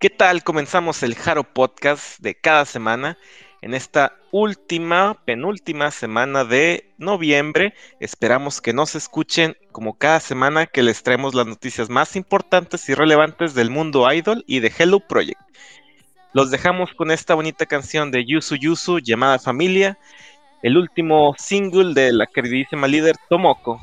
¿Qué tal? Comenzamos el Jaro Podcast de cada semana en esta última, penúltima semana de noviembre. Esperamos que nos escuchen como cada semana que les traemos las noticias más importantes y relevantes del mundo idol y de Hello Project. Los dejamos con esta bonita canción de Yusu Yusu llamada Familia, el último single de la queridísima líder Tomoko.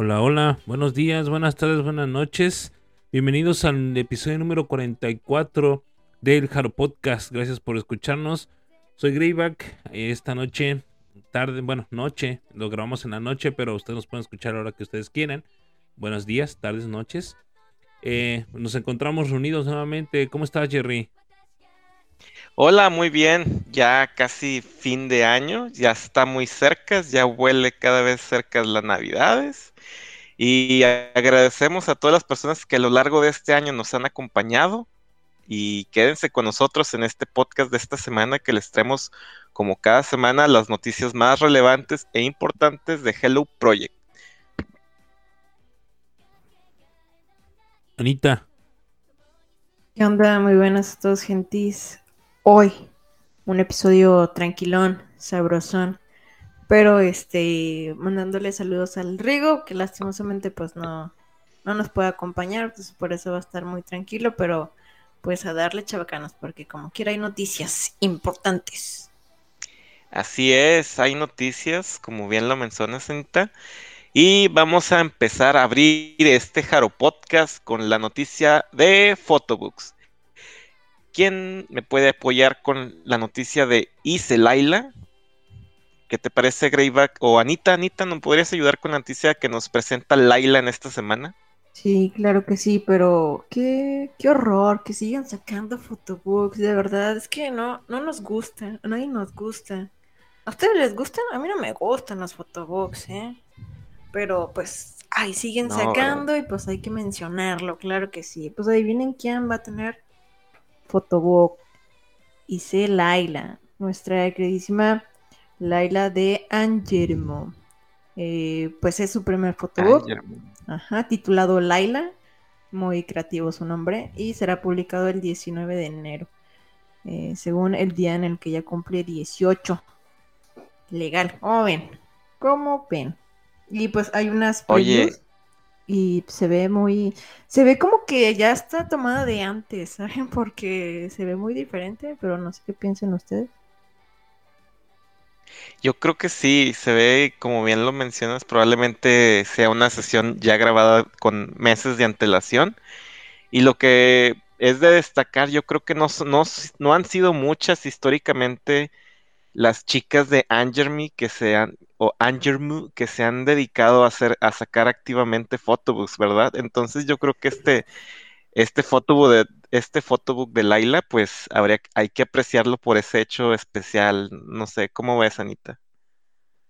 Hola, hola, buenos días, buenas tardes, buenas noches. Bienvenidos al episodio número 44 del Haro Podcast. Gracias por escucharnos. Soy Greyback. Esta noche, tarde, bueno, noche, lo grabamos en la noche, pero ustedes nos pueden escuchar ahora que ustedes quieran. Buenos días, tardes, noches. Eh, nos encontramos reunidos nuevamente. ¿Cómo estás, Jerry? Hola, muy bien. Ya casi fin de año, ya está muy cerca, ya huele cada vez cerca las Navidades. Y agradecemos a todas las personas que a lo largo de este año nos han acompañado y quédense con nosotros en este podcast de esta semana que les traemos como cada semana las noticias más relevantes e importantes de Hello Project. Anita. ¿Qué onda? Muy buenas a todos, gentis. Hoy, un episodio tranquilón, sabrosón. Pero este, mandándole saludos al Rigo, que lastimosamente pues no, no nos puede acompañar, pues por eso va a estar muy tranquilo, pero pues a darle chavacanos, porque como quiera hay noticias importantes. Así es, hay noticias, como bien lo mencionas, Anita. Y vamos a empezar a abrir este Jaro Podcast con la noticia de Photobooks. ¿Quién me puede apoyar con la noticia de Ise Laila? ¿Qué te parece, Greyback? O Anita, Anita, ¿nos podrías ayudar con la noticia que nos presenta Laila en esta semana? Sí, claro que sí, pero qué, qué horror que sigan sacando photobooks, de verdad, es que no, no nos gusta, a nadie nos gusta. ¿A ustedes les gustan? A mí no me gustan los photobooks, ¿eh? Pero pues, ay, siguen sacando y pues hay que mencionarlo, claro que sí. Pues adivinen quién va a tener photobook. Y sé Laila, nuestra queridísima Laila de Angermo. Eh, pues es su primer fotobook, ajá, titulado Laila, muy creativo su nombre, y será publicado el 19 de enero, eh, según el día en el que ya cumple 18. Legal, ¿cómo ven? ¿Cómo ven? Y pues hay unas previews y se ve muy, se ve como que ya está tomada de antes, ¿saben? Porque se ve muy diferente, pero no sé qué piensen ustedes. Yo creo que sí, se ve, como bien lo mencionas, probablemente sea una sesión ya grabada con meses de antelación. Y lo que es de destacar, yo creo que no, no, no han sido muchas históricamente las chicas de Angerme que se han, o Angermu que se han dedicado a hacer, a sacar activamente photobooks, ¿verdad? Entonces yo creo que este, este photobook de, este photobook de Laila, pues habría, hay que apreciarlo por ese hecho especial. No sé, ¿cómo ves, Anita?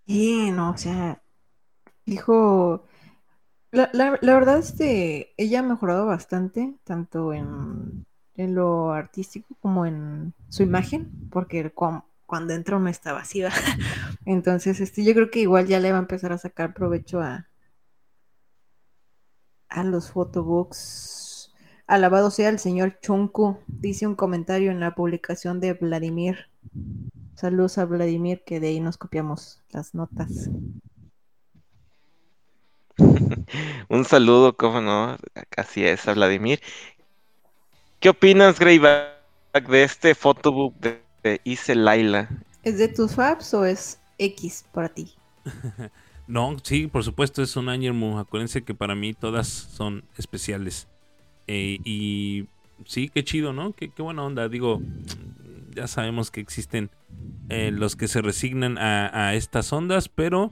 Sí, no, o sea, hijo, la, la, la verdad es que ella ha mejorado bastante, tanto en, en lo artístico como en su imagen, porque cuando entró no está vacía. Entonces, este, yo creo que igual ya le va a empezar a sacar provecho a, a los photobooks Alabado sea el señor Chunku, dice un comentario en la publicación de Vladimir. Saludos a Vladimir, que de ahí nos copiamos las notas. un saludo, cómo no, así es, a Vladimir. ¿Qué opinas, Greyback, de este photobook de Laila? ¿Es de tus faps o es X para ti? no, sí, por supuesto, es un Angermu. Acuérdense que para mí todas son especiales. Eh, y sí, qué chido, ¿no? Qué, buena onda. Digo, ya sabemos que existen eh, los que se resignan a, estas ondas, pero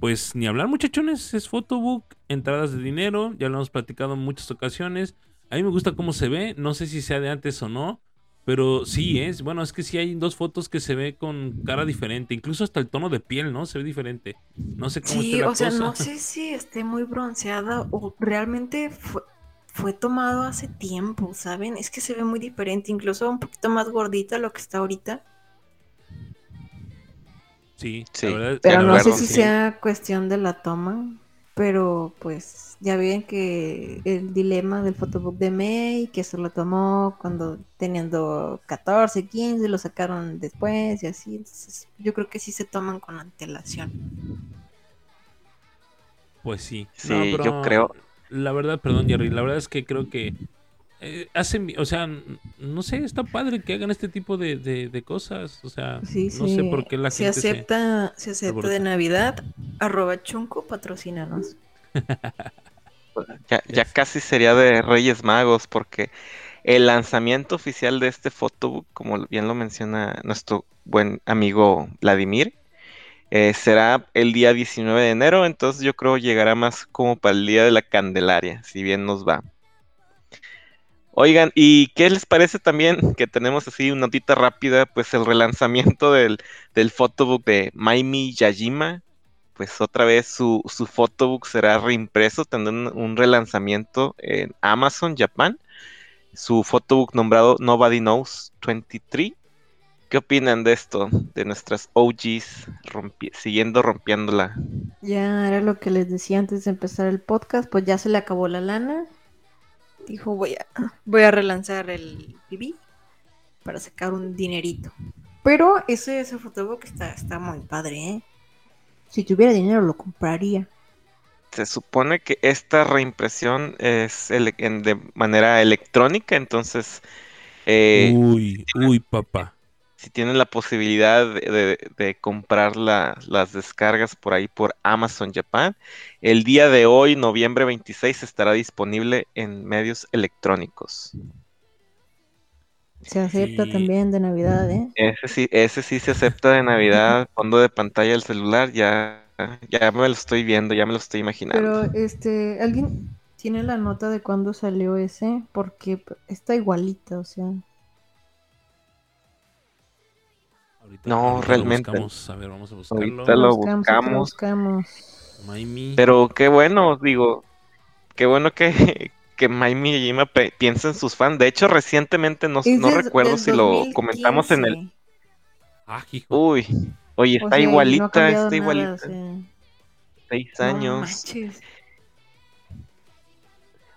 pues ni hablar muchachones, es photobook, entradas de dinero, ya lo hemos platicado en muchas ocasiones. A mí me gusta cómo se ve, no sé si sea de antes o no, Pero sí, es, bueno, es que sí hay dos fotos que se ve con cara diferente, incluso hasta el tono de piel, ¿no? Se ve diferente. No sé cómo Sí, esté la o sea, cosa. no sé si esté muy bronceada o realmente fue, fue tomado hace tiempo, ¿saben? Es que se ve muy diferente, incluso un poquito más gordita lo que está ahorita. Sí, Sí. la verdad. Pero no sé si sea cuestión de la toma, pero pues ya ven que el dilema del photobook de May, que se lo tomó cuando teniendo 14, 15, lo sacaron después y así. Entonces, yo creo que sí se toman con antelación. Pues sí. Sí, yo creo- La verdad, perdón, Jerry, la verdad es que creo que eh, hacen, o sea, no sé, está padre que hagan este tipo de, de- de cosas. O sea, Sí, no sí. sé por qué la se gente se- acepta, se acepta de. Navidad. Arroba chunco, patrocínanos. Ya, ya casi sería de Reyes Magos, porque el lanzamiento oficial de este photobook, como bien lo menciona nuestro buen amigo Vladimir, eh, será el día 19 de enero, entonces yo creo llegará más como para el día de la Candelaria, si bien nos va. Oigan, ¿y qué les parece también que tenemos así una notita rápida? Pues el relanzamiento del, del photobook de Maimi Yajima, pues otra vez su, su photobook será reimpreso, tendrá un, relanzamiento en Amazon Japan. Su photobook nombrado Nobody Knows 23. ¿Qué opinan de esto? De nuestras OGs siguiendo rompiéndola. Ya era lo que les decía antes de empezar el podcast, pues ya se le acabó la lana. Dijo, voy a, voy a relanzar el PB para sacar un dinerito. Pero ese, ese photobook está, está muy padre, ¿eh? Si tuviera dinero lo compraría. Se supone que esta reimpresión es en- de manera electrónica, entonces eh, Uy, uy, papá. si tienen la posibilidad de, de- de comprar la- las descargas por ahí por Amazon Japan, el día de hoy, noviembre 26, estará disponible en medios electrónicos. Se acepta Sí. también de Navidad, ¿eh? Ese sí, ese sí se acepta de Navidad, fondo de pantalla del celular, ya, ya me lo estoy viendo, ya me lo estoy imaginando. Pero, este, ¿alguien tiene la nota de cuándo salió ese? Porque está igualita, o sea. Ahorita- No, realmente. buscamos. A ver, vamos a buscarlo. Ahorita lo buscamos, lo. Pero qué bueno, digo, qué bueno que, que Mai Miyajima piensa en sus fans. De hecho, recientemente no, no recuerdo si lo comentamos en el... 2015. Ah, hijo. Uy, oye, O está sea, no igualita, está nada, igualita. o sea, Seis no años. manches.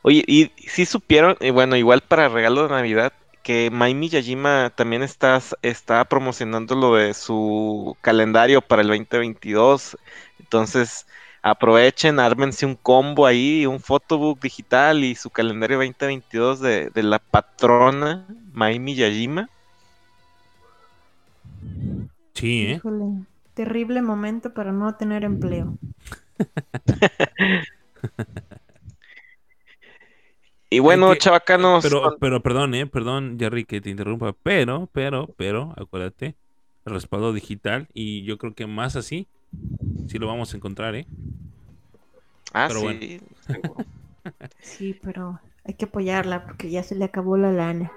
Oye, y sí supieron, y bueno, igual para regalo de Navidad, que Mai Miyajima también está, está promocionando lo de su calendario para el 2022. Entonces, aprovechen, ármense un combo ahí, un photobook digital y su calendario 2022 de, de la patrona Mai Miyajima. Sí, ¿eh? Híjole, terrible momento para no tener empleo. Y bueno, que- chavacanos, Pero, pero perdón, eh, perdón, Jerry, que te interrumpa. Pero, pero, pero, acuérdate, el respaldo digital y yo creo que más así, sí lo vamos a encontrar, ¿eh? ah, pero sí. Sí, pero hay que apoyarla porque ya se le acabó la lana.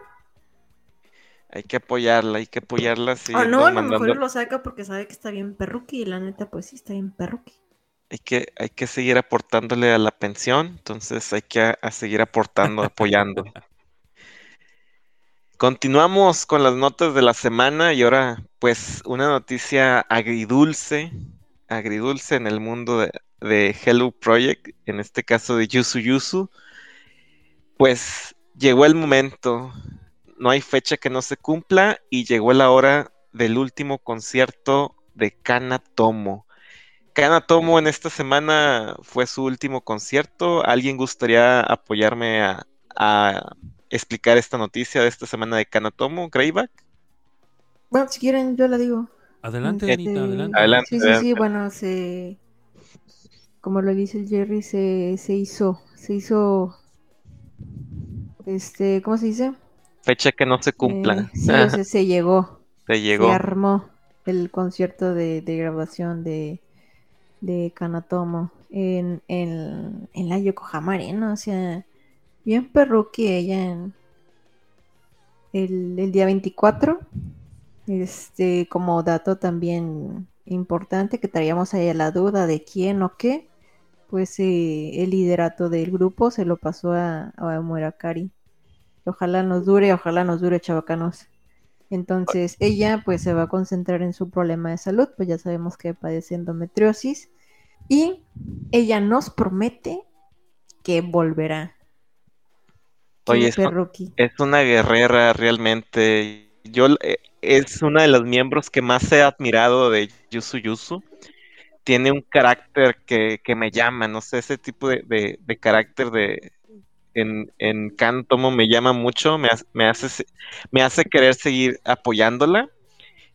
hay que apoyarla, hay que apoyarla. Ah, siguiendo no, a lo mandando- mejor lo saca porque sabe que está bien perruqui y la neta, pues sí, está bien perruqui. hay que, hay que seguir aportándole a la pensión, entonces hay que a, a seguir aportando, apoyando. Continuamos con las notas de la semana y ahora pues una noticia agridulce, agridulce en el mundo de, Hello Project, en este caso de Yusu Yusu. Pues llegó el momento, no hay fecha que no se cumpla y llegó la hora del último concierto de Kana Tomo. Kana Tomo en esta semana fue su último concierto. ¿Alguien gustaría apoyarme a, a explicar esta noticia de esta semana de Kana Tomo, Greyback? Bueno, si quieren, yo la digo. Adelante, Anita, adelante. Adelante. Sí, sí, sí, bueno, se. Como lo dice el Jerry, se, se hizo. Se hizo. Este, ¿cómo se dice? Fecha que no se cumpla. Eh, sí, o sea, se llegó. Se llegó. Se armó el concierto de, de grabación de, de Kanatomo en, en, en la Yokohama Arena, o sea, bien perruqui ella en, el, el día 24. Este, como dato también importante que traíamos ahí a la duda de quién o qué, pues eh, el liderato del grupo se lo pasó a, a Murakari. Ojalá nos dure, ojalá nos dure, chavacanos. Entonces ella pues se va a concentrar en su problema de salud, pues ya sabemos que padece endometriosis y ella nos promete que volverá. Oye, es, es una guerrera realmente. Yo eh, es una de los miembros que más he admirado de Yusu Yusu. Tiene un carácter que, me llama, no sé, ese tipo de, carácter de en, en Kantomo me llama mucho, me, me, hace, me hace querer seguir apoyándola.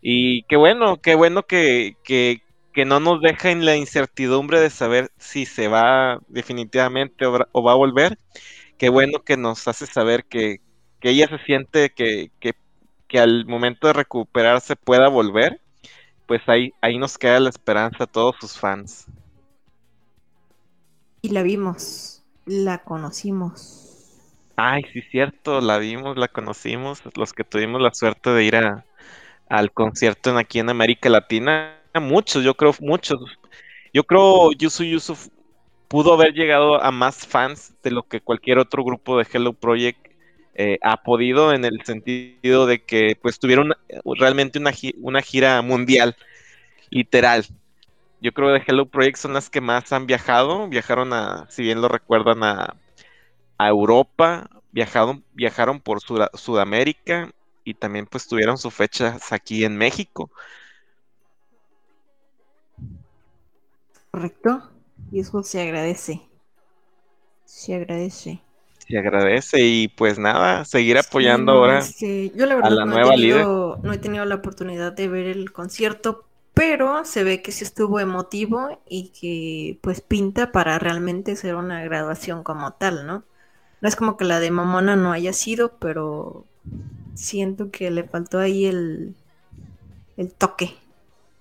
Y qué bueno, qué bueno que, que, no nos deja en la incertidumbre de saber si se va definitivamente o, va a volver. Qué bueno que nos hace saber que, ella se siente que, que que al momento de recuperarse pueda volver, pues ahí, ahí nos queda la esperanza a todos sus fans. Y la vimos, la conocimos. Ay, sí, cierto, la vimos, la conocimos, los que tuvimos la suerte de ir a, al concierto en, aquí en América Latina, muchos, yo creo, muchos. Yo creo Yusu Yusuf pudo haber llegado a más fans de lo que cualquier otro grupo de Hello Project eh, ha podido en el sentido de que pues tuvieron realmente una, una gira mundial, literal. Yo creo que Hello Project son las que más han viajado, viajaron a, si bien lo recuerdan, a, Europa, viajaron, viajaron por Sudamérica y también pues tuvieron sus fechas aquí en México. Correcto, y eso se agradece. Se agradece se agradece y pues nada, seguir apoyando ahora yo la verdad a la no nueva he tenido, No he tenido la oportunidad de ver el concierto, pero se ve que sí estuvo emotivo y que pues pinta para realmente ser una graduación como tal, ¿no? No es como que la de Mamona no haya sido, pero siento que le faltó ahí el, el toque.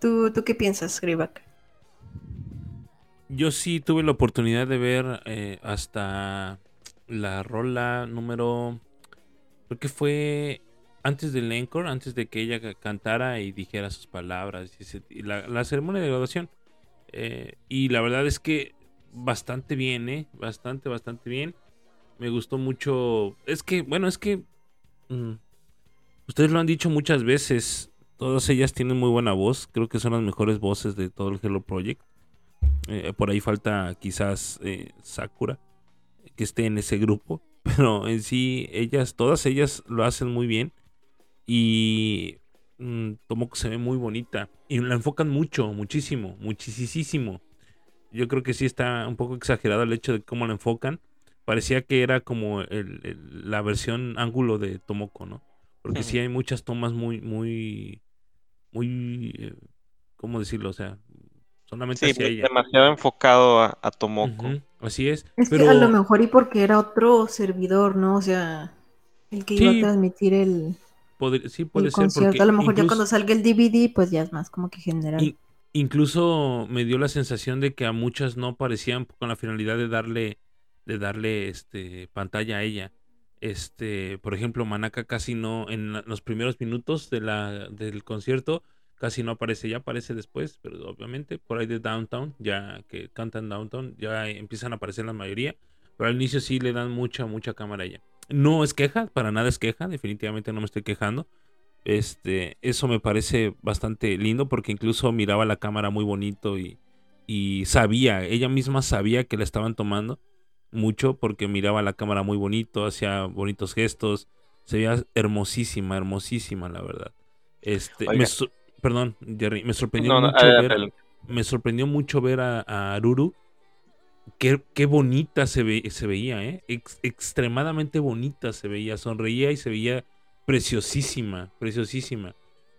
¿Tú, ¿Tú qué piensas, Gribak? Yo sí tuve la oportunidad de ver eh, hasta la rola número. Creo que fue antes del encore, antes de que ella cantara y dijera sus palabras. Y la, ceremonia de graduación. Eh, y la verdad es que bastante bien, ¿eh? Bastante, bastante bien. Me gustó mucho. Es que, bueno, es que. Mm, ustedes lo han dicho muchas veces. Todas ellas tienen muy buena voz. Creo que son las mejores voces de todo el Hello Project. Eh, por ahí falta quizás eh, Sakura que esté en ese grupo, pero en sí ellas, todas ellas lo hacen muy bien y mmm, Tomoko se ve muy bonita y la enfocan mucho, muchísimo, muchísimo. Yo creo que sí está un poco exagerado el hecho de cómo la enfocan. Parecía que era como la versión ángulo de Tomoko, ¿no? Porque sí hay muchas tomas muy, muy, muy, eh, ¿cómo decirlo? O sea, solamente sí, demasiado enfocado a, Tomoko. Así es. Es que a lo mejor y porque era otro servidor, ¿no? O sea, el que iba a transmitir el, sí, puede concierto. a lo mejor ya cuando salga el DVD, pues ya es más como que general. incluso me dio la sensación de que a muchas no parecían con la finalidad de darle, de darle este pantalla a ella. Este, por ejemplo, Manaka casi no, en los primeros minutos de la, del concierto, casi no aparece, ya aparece después, pero obviamente por ahí de Downtown, ya que cantan Downtown, ya empiezan a aparecer la mayoría, pero al inicio sí le dan mucha, mucha cámara a ella. No es queja, para nada es queja, definitivamente no me estoy quejando. Este, eso me parece bastante lindo porque incluso miraba la cámara muy bonito y, y sabía, ella misma sabía que la estaban tomando mucho porque miraba la cámara muy bonito, hacía bonitos gestos, se veía hermosísima, hermosísima la verdad. Este, Perdón, Jerry, me sorprendió mucho ver, me sorprendió mucho ver a, Aruru. Qué, qué, bonita se, ve, se veía, ¿eh? extremadamente bonita se veía. Sonreía y se veía preciosísima, preciosísima.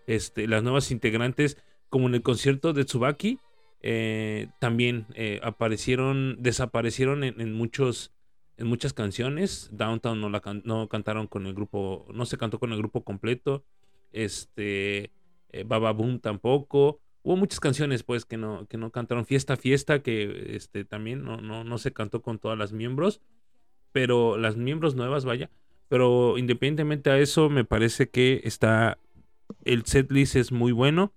Este, las nuevas integrantes, como en el concierto de Tsubaki, eh, también eh, aparecieron, desaparecieron en, muchos, en muchas canciones. Downtown no, la no cantaron con el grupo, no se cantó con el grupo completo. Este, eh, Baba Boom tampoco. Hubo muchas canciones pues que no, que no cantaron. Fiesta, Fiesta, que este, también no, no, no se cantó con todas las miembros. Pero las miembros nuevas, vaya, Pero independientemente a eso, me parece que está. El setlist es muy bueno.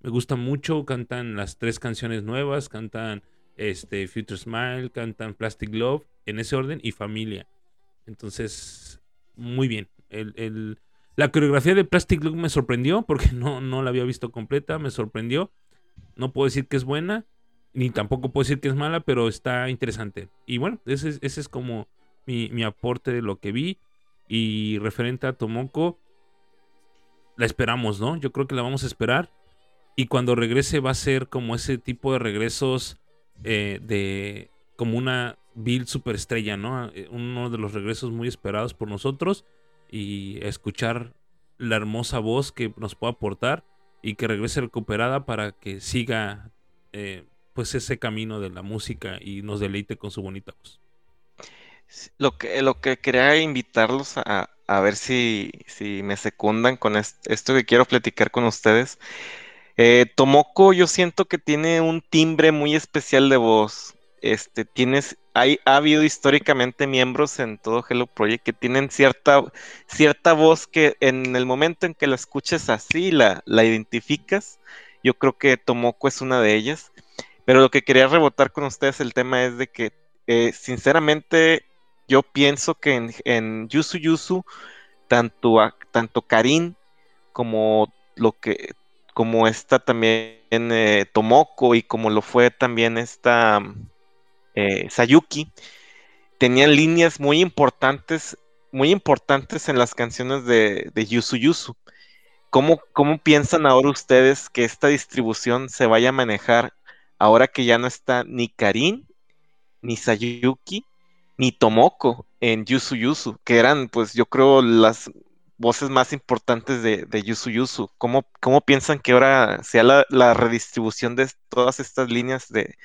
Me gusta mucho. Cantan las tres canciones nuevas. Cantan este, Future Smile. Cantan Plastic Love. En ese orden. Y Familia. Entonces, muy bien. El, la coreografía de Plastic Love me sorprendió. Porque no, no la había visto completa. Me sorprendió. No puedo decir que es buena. Ni tampoco puedo decir que es mala. Pero está interesante. Y bueno, ese, ese es como mi, mi aporte de lo que vi. Y referente a Tomoko, la esperamos, ¿no? Yo creo que la vamos a esperar. Y cuando regrese va a ser como ese tipo de regresos eh, de como una Bill superestrella, ¿no? Eh, uno de los regresos muy esperados por nosotros. Y escuchar la hermosa voz que nos puede aportar y que regrese recuperada para que siga eh, pues ese camino de la música y nos deleite con su bonita voz. Lo que, lo que quería invitarlos a, ver si, si, me secundan con esto que quiero platicar con ustedes. Eh, Tomoko, yo siento que tiene un timbre muy especial de voz. Este, tienes, ha habido históricamente miembros en todo Hello Project que tienen cierta, cierta voz que en el momento en que la escuches así, la, la identificas. Yo creo que Tomoko es una de ellas. Pero lo que quería rebotar con ustedes el tema es de que, eh, sinceramente, yo pienso que en, en Yusu Yusu, tanto, tanto Karin como lo que como esta también eh, Tomoko y como lo fue también esta eh, Sayuki, tenían líneas muy importantes, muy importantes en las canciones de, de Yusu Yusu. ¿Cómo, ¿Cómo piensan ahora ustedes que esta distribución se vaya a manejar ahora que ya no está ni Karin ni Sayuki ni Tomoko en Yusu Yusu, que eran, pues yo creo, las voces más importantes de, de Yusu Yusu. ¿Cómo, ¿Cómo, piensan que ahora sea la, redistribución de todas estas líneas de,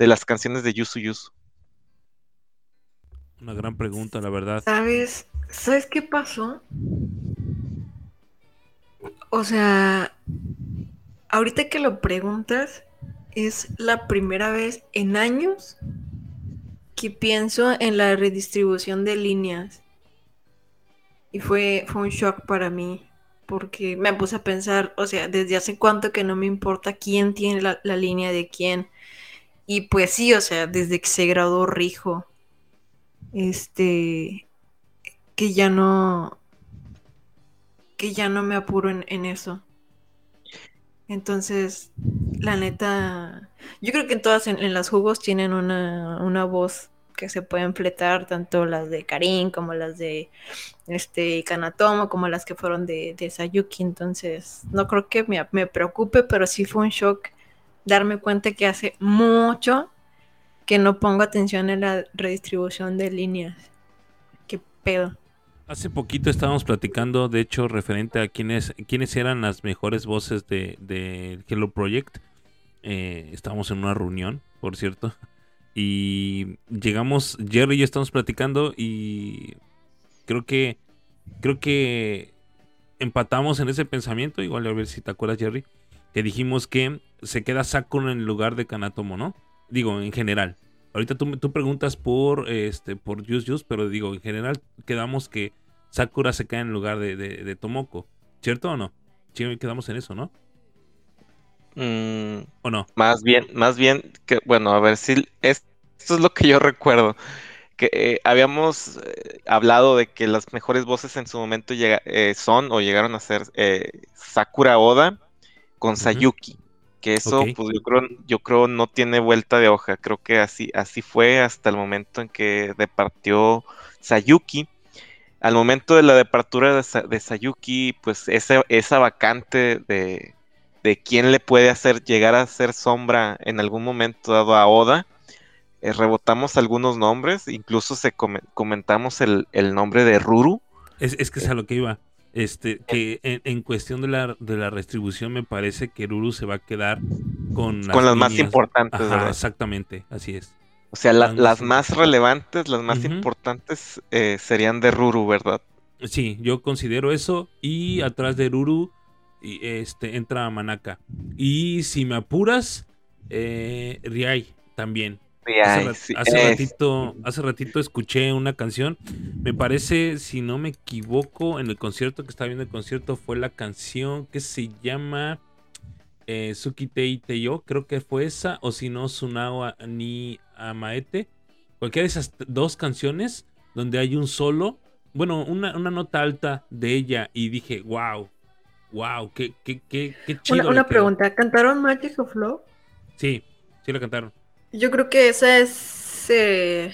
de, las canciones de Yusu Yusu? Una gran pregunta, la verdad. ¿Sabes? ¿Sabes qué pasó? O sea, ahorita que lo preguntas, es la primera vez en años que pienso en la redistribución de líneas. Y fue, fue un shock para mí, porque me puse a pensar, o sea, desde hace cuánto que no me importa quién tiene la, línea de quién. Y pues sí, o sea, desde que se graduó Rijo, este, que ya no, que ya no me apuro en, eso. Entonces, la neta, yo creo que en todas en, las jugos tienen una, voz que se pueden fletar, tanto las de Karin como las de este Kanatomo, como las que fueron de, de Sayuki. Entonces, no creo que me, me preocupe, pero sí fue un shock darme cuenta que hace mucho que no pongo atención en la redistribución de líneas. ¿Qué pedo? Hace poquito estábamos platicando, de hecho, referente a quiénes, quiénes eran las mejores voces de, de Hello Project. Eh, estábamos en una reunión, por cierto. Y llegamos, Jerry y yo estamos platicando y creo que creo que empatamos en ese pensamiento, igual a ver si te acuerdas Jerry, que dijimos que se queda Sakura en el lugar de Kanatomo, ¿no? Digo, en general. Ahorita tú, tú preguntas por este por Just pero digo, en general quedamos que Sakura se cae en lugar de, Tomoko. ¿Cierto o no? Sí, quedamos en eso, ¿no? Mm, ¿O no? Más bien, más bien que, bueno, a ver si esto es lo que yo recuerdo. Que eh, habíamos eh, hablado de que las mejores voces en su momento eh, son o llegaron a ser Sakura Oda con Sayuki. Que eso, pues yo creo, yo creo no tiene vuelta de hoja. Creo que así, así fue hasta el momento en que departió Sayuki al momento de la departura de, Sayuki, pues esa, esa vacante de, quién le puede hacer llegar a ser sombra en algún momento dado a Oda, eh, rebotamos algunos nombres, incluso se comentamos el, nombre de Ruru. Es, que es a lo que iba. Este, que en, cuestión de la, de la restribución me parece que Ruru se va a quedar con las, con las más importantes. exactamente, así es. O sea, las más relevantes, las más importantes eh, serían de Ruru, ¿verdad? Sí, yo considero eso. Y atrás de Ruru este, entra Manaka. Y si me apuras, eh, Riai también. Hace, sí, ratito, hace ratito escuché una canción. Me parece, si no me equivoco, en el concierto que estaba viendo el concierto fue la canción que se llama eh, Suki Tei Teyo. Creo que fue esa. O si no, Sunawa ni Amaete. Cualquiera de esas dos canciones donde hay un solo. Bueno, una, una nota alta de ella. Y dije, wow. Wow, qué, qué, qué, qué chido. Una, una quedó". pregunta, ¿cantaron Magic of Love? Sí, sí la cantaron. Yo creo que esa es... eh,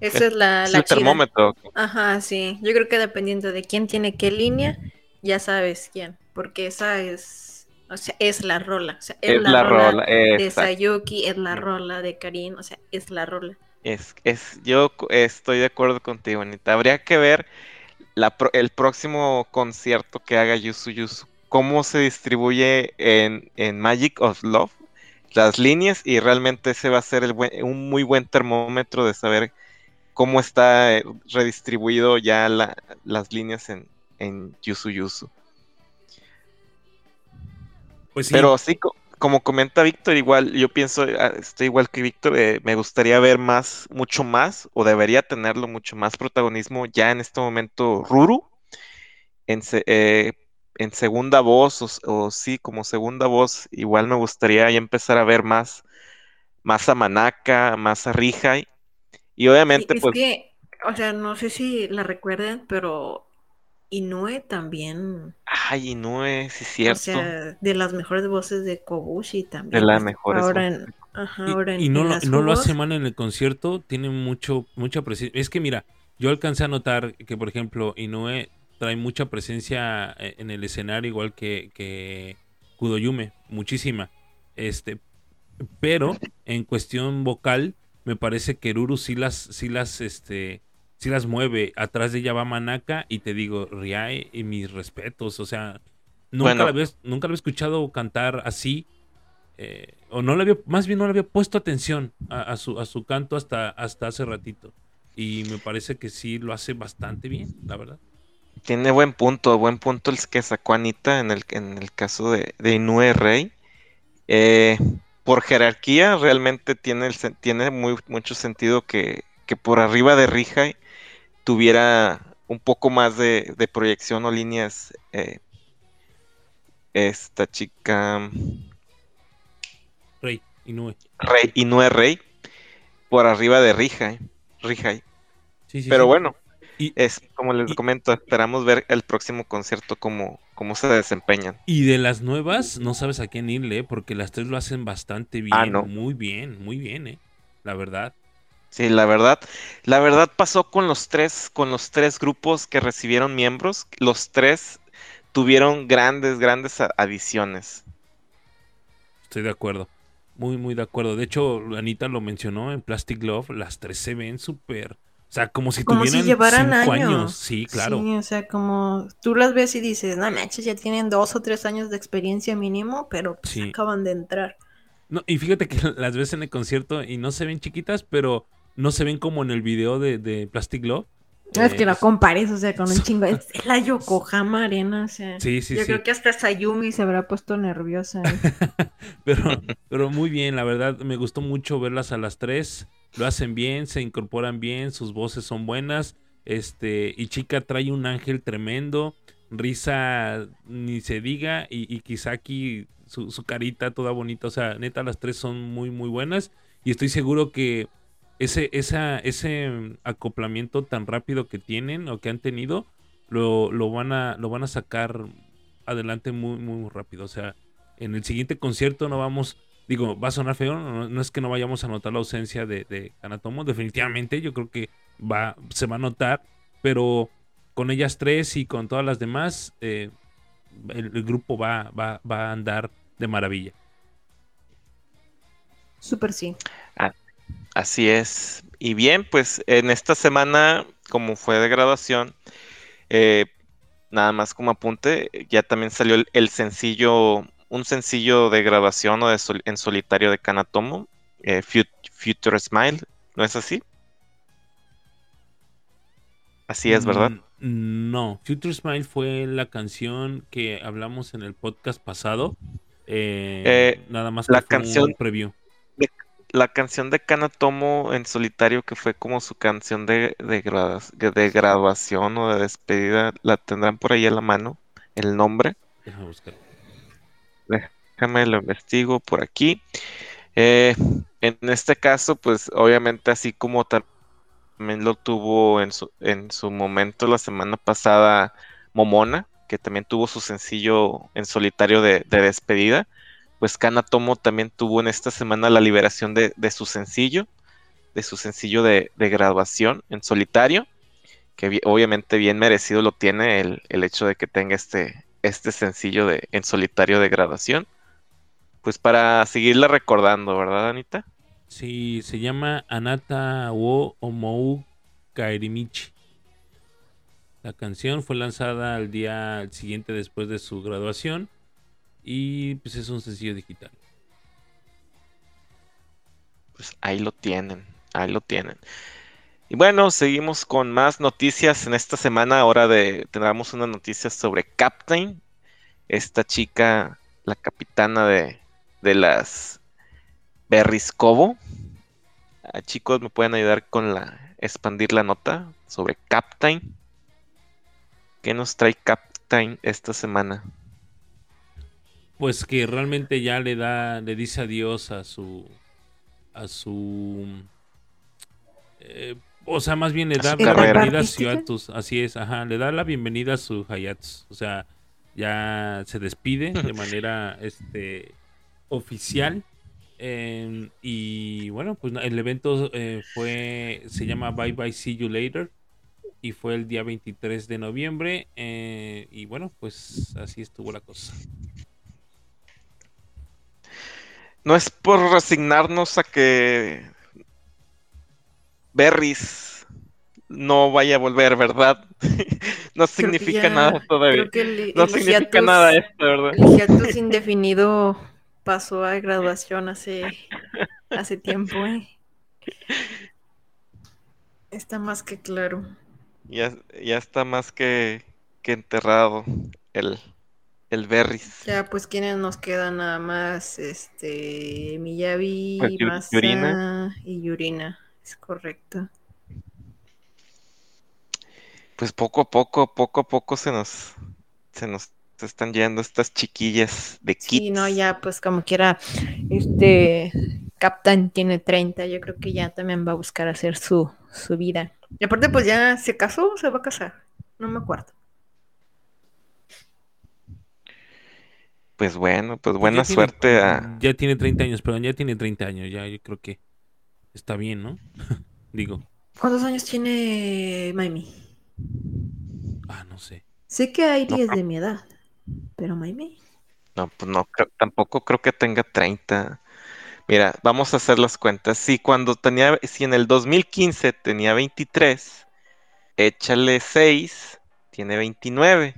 Esa es la, es la el chida. termómetro. Ajá, sí. Yo creo que dependiendo de quién tiene qué línea, ya sabes quién. Porque esa es. O sea, es la rola. O sea, es, Es la rola, de. Sayuki, es la rola de Karin. O sea, es la rola. Es, es, yo estoy de acuerdo contigo, Anita. Habría que ver la el próximo concierto que haga Yusu Yusu. Cómo se distribuye en, en Magic of Love las líneas y realmente ese va a ser el buen- un muy buen termómetro de saber cómo está eh, redistribuido ya la- las líneas en, en Yusu Yusu. Pues sí. Pero sí, co- como comenta Víctor, igual yo pienso, ah, estoy igual que Víctor, eh, me gustaría ver más, mucho más, o debería tenerlo mucho más protagonismo ya en este momento Ruru, en, eh, en segunda voz, o, o sí, como segunda voz, igual me gustaría ya empezar a ver más, más a Manaka, más a Rihai, y obviamente es pues que, o sea, no sé si la recuerden, pero Inoue también. ay, no es sí, O cierto, sea, de las mejores voces de Kobushi también. de las pues, mejores Ahora voces. en. Ajá, Y, ahora en, y no, en lo, no lo hace mal en el concierto, tiene mucho, mucha presencia. Es que mira, yo alcancé a notar que, por ejemplo, Inoue trae mucha presencia eh, en el escenario, igual que, que Kudoyume, muchísima. Este, pero en cuestión vocal, me parece que Ruru sí las, sí las, este, sí las mueve. Atrás de ella va Manaka y te digo, Riai y mis respetos. O sea, nunca, Bueno. la, había, nunca la había escuchado cantar así. eh, o no le había, más bien no le había puesto atención a, a su, a su canto hasta, hasta hace ratito. Y me parece que sí lo hace bastante bien, la verdad. Tiene buen punto, buen punto el que sacó Anita en el, en el caso de, de Inoue Rey. Eh, por jerarquía, realmente tiene, el, tiene muy, mucho sentido que, que por arriba de Rihai tuviera un poco más de, de proyección o líneas. eh, esta chica Rey, Inoue. Rey, Inoue Rey por arriba de Rihai. Rihai. Sí, sí, Pero sí. bueno, Y, es como les y- comento, esperamos ver el próximo concierto cómo, cómo se desempeñan. y de las nuevas, no sabes a quién irle, ¿eh? porque las tres lo hacen bastante bien. Ah, no. Muy bien, muy bien, ¿eh? La verdad. Sí, la verdad, la verdad pasó con los tres, con los tres grupos que recibieron miembros, los tres tuvieron grandes, grandes adiciones. Estoy de acuerdo. Muy, muy de acuerdo. De hecho, Anita lo mencionó en Plastic Love. Las tres se ven súper. O sea, como si Como si tuvieran llevaran cinco años. años. Sí, claro. Sí, o sea, como tú las ves y dices, no manches, ya tienen dos o tres años de experiencia mínimo, pero pues, Sí. acaban de entrar. No, y fíjate que las ves en el concierto y no se ven chiquitas, pero no se ven como en el video de, de Plastic Love. No es Eh, que la es- compares, o sea, con un chingo. Es la Yokohama Arena, o sea. Sí, sí, yo sí. creo que hasta Sayumi se habrá puesto nerviosa. Pero, pero muy bien, la verdad, me gustó mucho verlas a las tres. Lo hacen bien, se incorporan bien, sus voces son buenas. Este, y Chica trae un ángel tremendo. Risa ni se diga. Y, y Kisaki, su, su carita toda bonita. O sea, neta, las tres son muy, muy buenas. Y estoy seguro que ese, esa, ese acoplamiento tan rápido que tienen o que han tenido, lo, lo van a, lo van a sacar adelante muy, muy rápido. O sea, en el siguiente concierto no vamos, digo, va a sonar feo, no, no es que no vayamos a notar la ausencia de, de Kanatomo, definitivamente yo creo que va, se va a notar, pero con ellas tres y con todas las demás, eh, el, el grupo va, va, va a andar de maravilla. Súper sí. Así es. Y bien, pues en esta semana, como fue de graduación, eh, nada más como apunte, ya también salió el, el sencillo, un sencillo de grabación o de sol- en solitario de Kanatomo, eh, Fut- Future Smile, ¿no es así? Así es, ¿verdad? Mm, No, Future Smile fue la canción que hablamos en el podcast pasado. eh, Eh, nada más que la fue canción- un preview. la canción de Kanatomo en solitario, que fue como su canción de, de, de o de despedida, la tendrán por ahí a la mano, el nombre. Déjame buscar. Déjame lo investigo por aquí. Eh, en este caso, pues obviamente así como tam- también lo tuvo en su, en su momento la semana pasada Momona, que también tuvo su sencillo en solitario de, de despedida, pues Kanatomo también tuvo en esta semana la liberación de, de su sencillo, de su sencillo de, de graduación en solitario, que obviamente bien merecido lo tiene el, el hecho de que tenga este, este sencillo de, en solitario de graduación. Pues para seguirla recordando, ¿verdad, Anita? Sí, se llama Anata wo Omou Kairimichi. La canción fue lanzada al día siguiente después de su graduación y pues es un sencillo digital. Pues ahí lo tienen, ahí lo tienen. Y bueno, seguimos con más noticias en esta semana. Ahora de tendremos una noticia sobre Captain, esta chica, la capitana de, de las Berriscovo. Ah, chicos, ¿me pueden ayudar con la expandir la nota sobre Captain? ¿Qué nos trae Captain esta semana? Pues que realmente ya le da, le dice adiós a su, a su, eh, o sea, más bien le da la bienvenida a su hiatus, así es, ajá, le da la bienvenida a su Hayats, o sea, ya se despide de manera, este, oficial. eh, y bueno, pues el evento eh, fue, se llama Bye Bye See You Later y fue el día 23 de noviembre eh, y bueno, pues así estuvo la cosa. No es por resignarnos a que Berries no vaya a volver, ¿verdad? no significa ya- nada todavía. Creo que el, No el significa hiatus- nada esto, ¿verdad? El hiatus indefinido pasó a graduación hace, hace tiempo, ¿eh? Está más que claro. Ya, ya está más que, que enterrado el, el Berries. Ya, pues, ¿quiénes nos quedan nada más? Este, Miyabi, Pues, Masa Yurina. y Yurina. Es correcto. Pues poco a poco, poco a poco se nos, se nos están yendo estas chiquillas de Sí, Kids. no, ya, pues, como quiera, este, Captain tiene 30, yo creo que ya también va a buscar hacer su, su vida. Y aparte, pues, ya se casó o se va a casar. No me acuerdo. Pues bueno, pues Pues buena ya tiene- suerte a... Ya tiene 30 años, perdón, ya tiene 30 años, ya yo creo que está bien, ¿no? Digo, ¿Cuántos años tiene Maimi? ah, no sé. Sé que No, es creo- de mi edad, pero Maimi. No, pues no, creo- tampoco creo que tenga 30. Mira, vamos a hacer las cuentas. Si cuando tenía, si en el 2015 tenía 23, échale 6, tiene 29.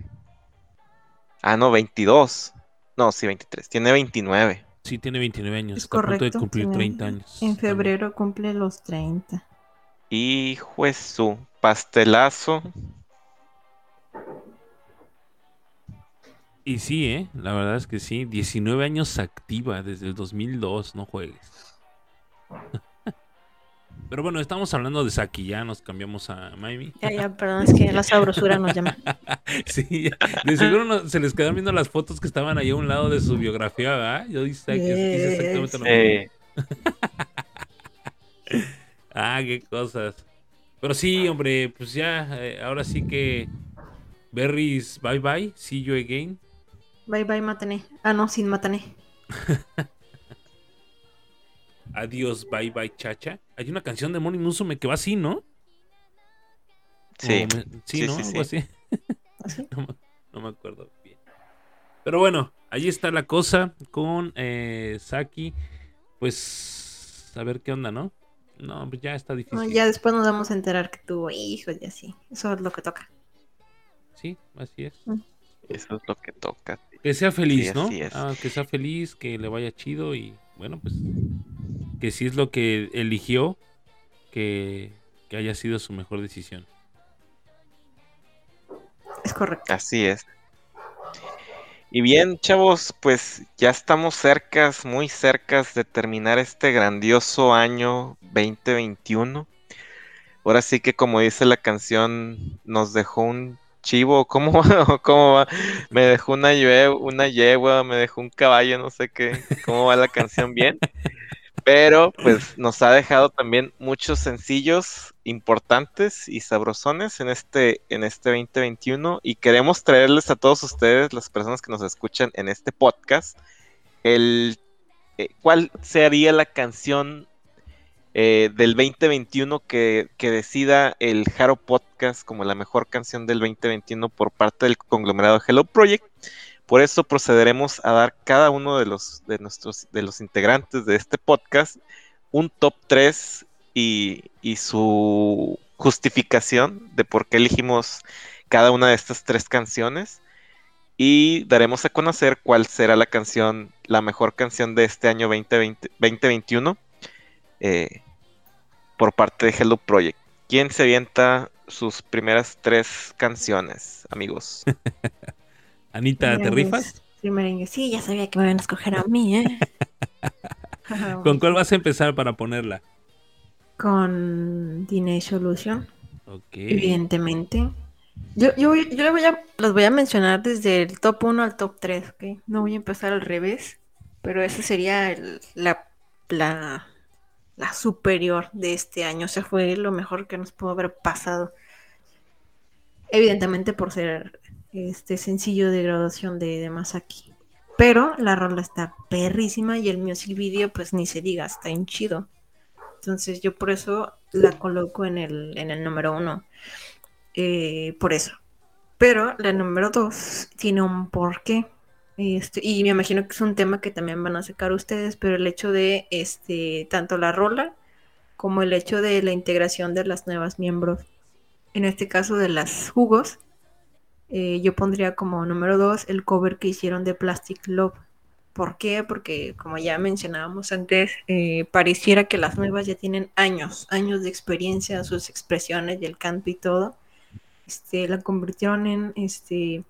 Ah, no, 22. No, sí, 23. Tiene 29. Sí, tiene 29 años, Es está a punto de correcto. cumplir tiene- 30 años. En febrero cumple los 30. Hijo de su pastelazo. Y sí, ¿eh? La verdad es que sí. 19 años activa desde el 2002, no juegues. Pero bueno, estamos hablando de Saki, ya nos cambiamos a Miami. Ya, ya, perdón, es que la sabrosura nos llama. Sí, de seguro no- se les quedan viendo las fotos que estaban ahí a un lado de su biografía, ¿verdad? Yo hice, hice exactamente lo mismo. Ah, qué cosas. Pero sí, hombre, pues ya, eh, ahora sí que Berries, bye bye, see you again. Bye bye, Matané. Ah, no, sin Matané. Adiós, bye bye, chacha. Hay una canción de Moni Musume que va así, ¿no? sí. Me- sí, Sí, ¿no? sí, Algo sí. así. ¿Así? No, me- no me acuerdo bien. Pero bueno, ahí está la cosa con eh, Saki. Pues a ver qué onda, ¿no? No, pues ya está difícil. No, ya después nos vamos a enterar que tuvo hijos y así. Eso es lo que toca. Sí, así es. Eso es lo que toca. Que sea feliz, Sí, ¿no? así es. Ah, que sea feliz, que le vaya chido y bueno, pues que si es lo que eligió, que, que haya sido su mejor decisión. Es correcto. Así es. Y bien, chavos, pues ya estamos cercas, muy cercas de terminar este grandioso año 2021. Ahora sí que como dice la canción, nos dejó un chivo, ¿cómo va? ¿Cómo va? Me dejó una, una yegua, me dejó un caballo, no sé qué, ¿cómo va la canción? Bien. Pero pues nos ha dejado también muchos sencillos importantes y sabrosones en este, en este 2021 y queremos traerles a todos ustedes, las personas que nos escuchan en este podcast, el eh, cuál sería la canción eh, del 2021 que, que, decida el Haro Podcast como la mejor canción del 2021 por parte del conglomerado Hello Project. Por eso procederemos a dar cada uno de los de nuestros de los integrantes de este podcast un top 3 y, y su justificación de por qué elegimos cada una de estas tres canciones y daremos a conocer cuál será la canción, la mejor canción de este año 2020, 2021 eh, por parte de Hello Project. ¿Quién se avienta sus primeras tres canciones, amigos? Anita, ¿te rifas? Sí, ya sabía que me iban a escoger a mí, ¿eh? ¿Con cuál vas a empezar para ponerla? Con Teenage Solution. Ok. Evidentemente. Yo, yo, yo voy a, los voy a mencionar desde el top 1 al top 3, ¿ok? No voy a empezar al revés, pero esa sería la, la, la superior de este año. O sea, fue lo mejor que nos pudo haber pasado. Evidentemente por ser este sencillo de graduación de, de Masaki. Pero la rola está perrísima y el music video, pues ni se diga, está en chido. Entonces yo por eso la coloco en el, en el número uno. Eh, por eso. Pero la número dos tiene un porqué. Este, y me imagino que es un tema que también van a sacar ustedes, pero el hecho de este, tanto la rola como el hecho de la integración de las nuevas miembros, en este caso de las jugos, eh, yo pondría como número dos el cover que hicieron de Plastic Love. ¿Por qué? Porque como ya mencionábamos antes, eh, pareciera que las nuevas ya tienen años, años de experiencia, sus expresiones y el canto y todo. Este, la convirtieron en este.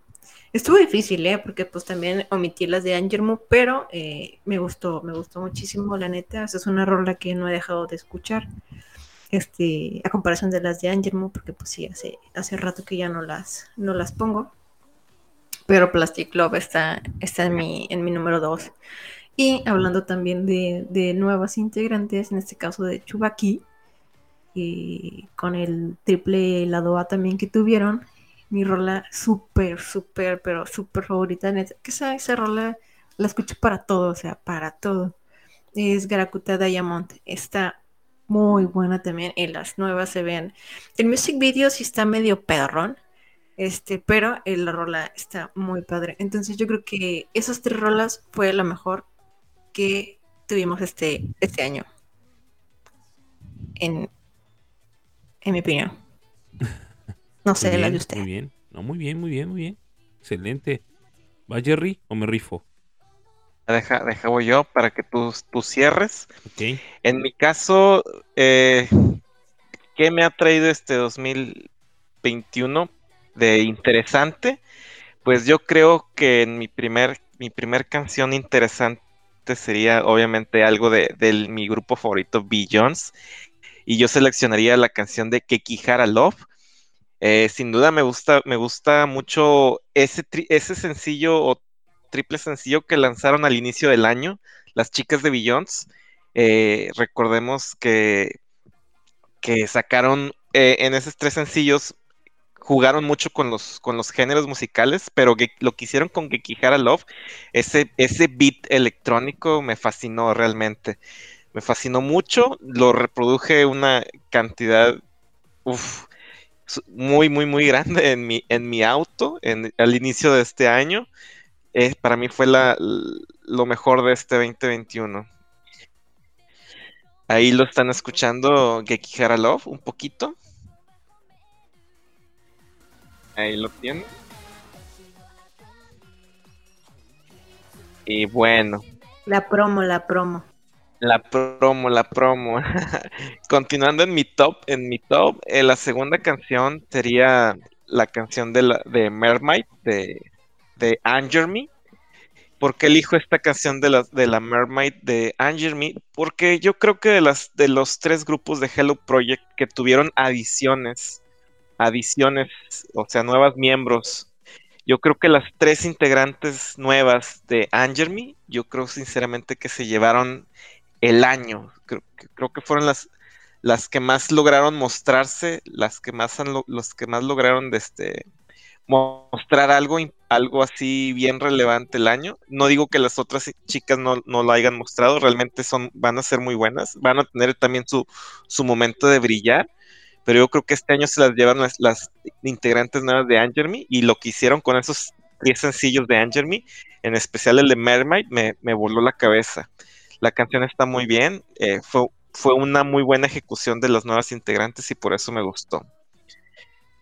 Estuvo difícil, ¿eh? Porque pues también omití las de Angermo, pero eh, me gustó, me gustó muchísimo, la neta. Esa es una rola que no he dejado de escuchar este, a comparación de las de Angelmo, porque pues sí, hace, hace rato que ya no las, no las pongo. Pero Plastic Love está, está en, mi, en mi número 2. Y hablando también de, de, nuevas integrantes, en este caso de Chubaki, y con el triple lado A también que tuvieron, mi rola súper, súper, pero súper favorita, que esa, esa rola la escucho para todo, o sea, para todo. Es Garakuta Diamond. Está muy buena también y las nuevas se ven. El music video sí está medio perrón, este, pero la rola está muy padre. Entonces yo creo que esas tres rolas fue la mejor que tuvimos este, este año. En, en mi opinión. No sé, la de usted. Muy bien, no, muy bien, muy bien, muy bien. Excelente. ¿Va Jerry o me rifo? Deja, deja voy yo para que tú, tú cierres. En mi caso, eh, ¿qué me ha traído este 2021 de interesante? Pues yo creo que en mi primer, mi primer canción interesante sería obviamente algo de, mi grupo favorito, Jones Y yo seleccionaría la canción de Kekihara Love. Eh, sin duda me gusta, me gusta mucho ese, ese sencillo triple sencillo que lanzaron al inicio del año, las chicas de Billions. Eh, recordemos que, que sacaron eh, en esos tres sencillos, jugaron mucho con los, con los géneros musicales, pero que, lo que hicieron con Gekihara Love, ese, ese beat electrónico me fascinó realmente. Me fascinó mucho, lo reproduje una cantidad muy, muy, muy grande en mi, en mi auto en, al inicio de este año para mí fue la, lo mejor de este 2021. Ahí lo están escuchando Gekihara Love un poquito. Ahí lo tienen. Y bueno. La promo, la promo. La promo, la promo. Continuando en mi top, en mi top, eh, la segunda canción sería la canción de, la, de Mermaid de de Anger Me. ¿Por qué elijo esta canción de la, de la Mermaid de Anger Me? Porque yo creo que de, las, de los tres grupos de Hello Project que tuvieron adiciones, adiciones, o sea, nuevos miembros, yo creo que las tres integrantes nuevas de Anger Me, yo creo sinceramente que se llevaron el año. Creo, creo que fueron las, las que más lograron mostrarse, las que más los que más lograron este, mostrar algo, algo así bien relevante el año. No digo que las otras chicas no, lo hayan mostrado, realmente son, van a ser muy buenas, van a tener también su, su momento de brillar, pero yo creo que este año se las llevan las, integrantes nuevas de Angerme y lo que hicieron con esos 10 sencillos de Angerme, en especial el de Mermaid, me, me voló la cabeza. La canción está muy bien, eh, fue, fue una muy buena ejecución de las nuevas integrantes y por eso me gustó.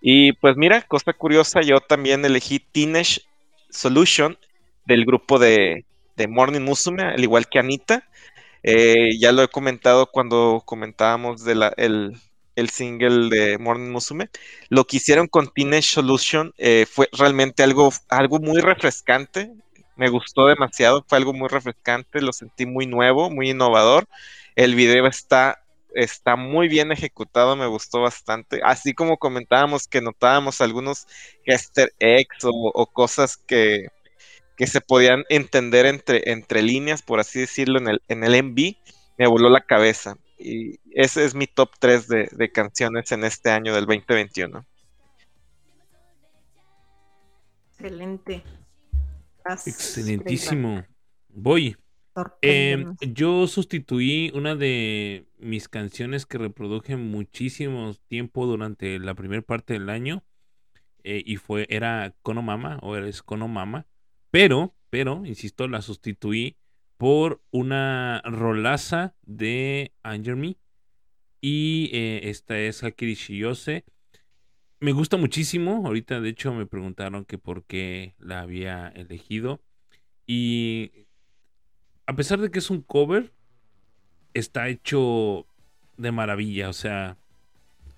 Y pues mira, cosa curiosa, yo también elegí Teenage Solution del grupo de, Morning Musume, al igual que Anita. Eh, ya lo he comentado cuando comentábamos de el, single de Morning Musume. Lo que hicieron con Teenage Solution eh, fue realmente algo, algo muy refrescante. Me gustó demasiado, fue algo muy refrescante, lo sentí muy nuevo, muy innovador. El video está está muy bien ejecutado, me gustó bastante. Así como comentábamos que notábamos algunos easter eggs o, cosas que, se podían entender entre, entre líneas, por así decirlo, en el, en el MV, me voló la cabeza. Y ese es mi top 3 de, canciones en este año del 2021. Excelente. Excelentísimo. Voy. Em, yo sustituí una de mis canciones que reproduje muchísimo tiempo durante la primera parte del año eh, y fue era Kono Mama o es Kono Mama, pero pero insisto la sustituí por una rolaza de Anger Me y eh, esta es Hakiri Shiyose. Me gusta muchísimo. Ahorita, de hecho, me preguntaron que por qué la había elegido. Y a pesar de que es un cover, está hecho de maravilla. O sea,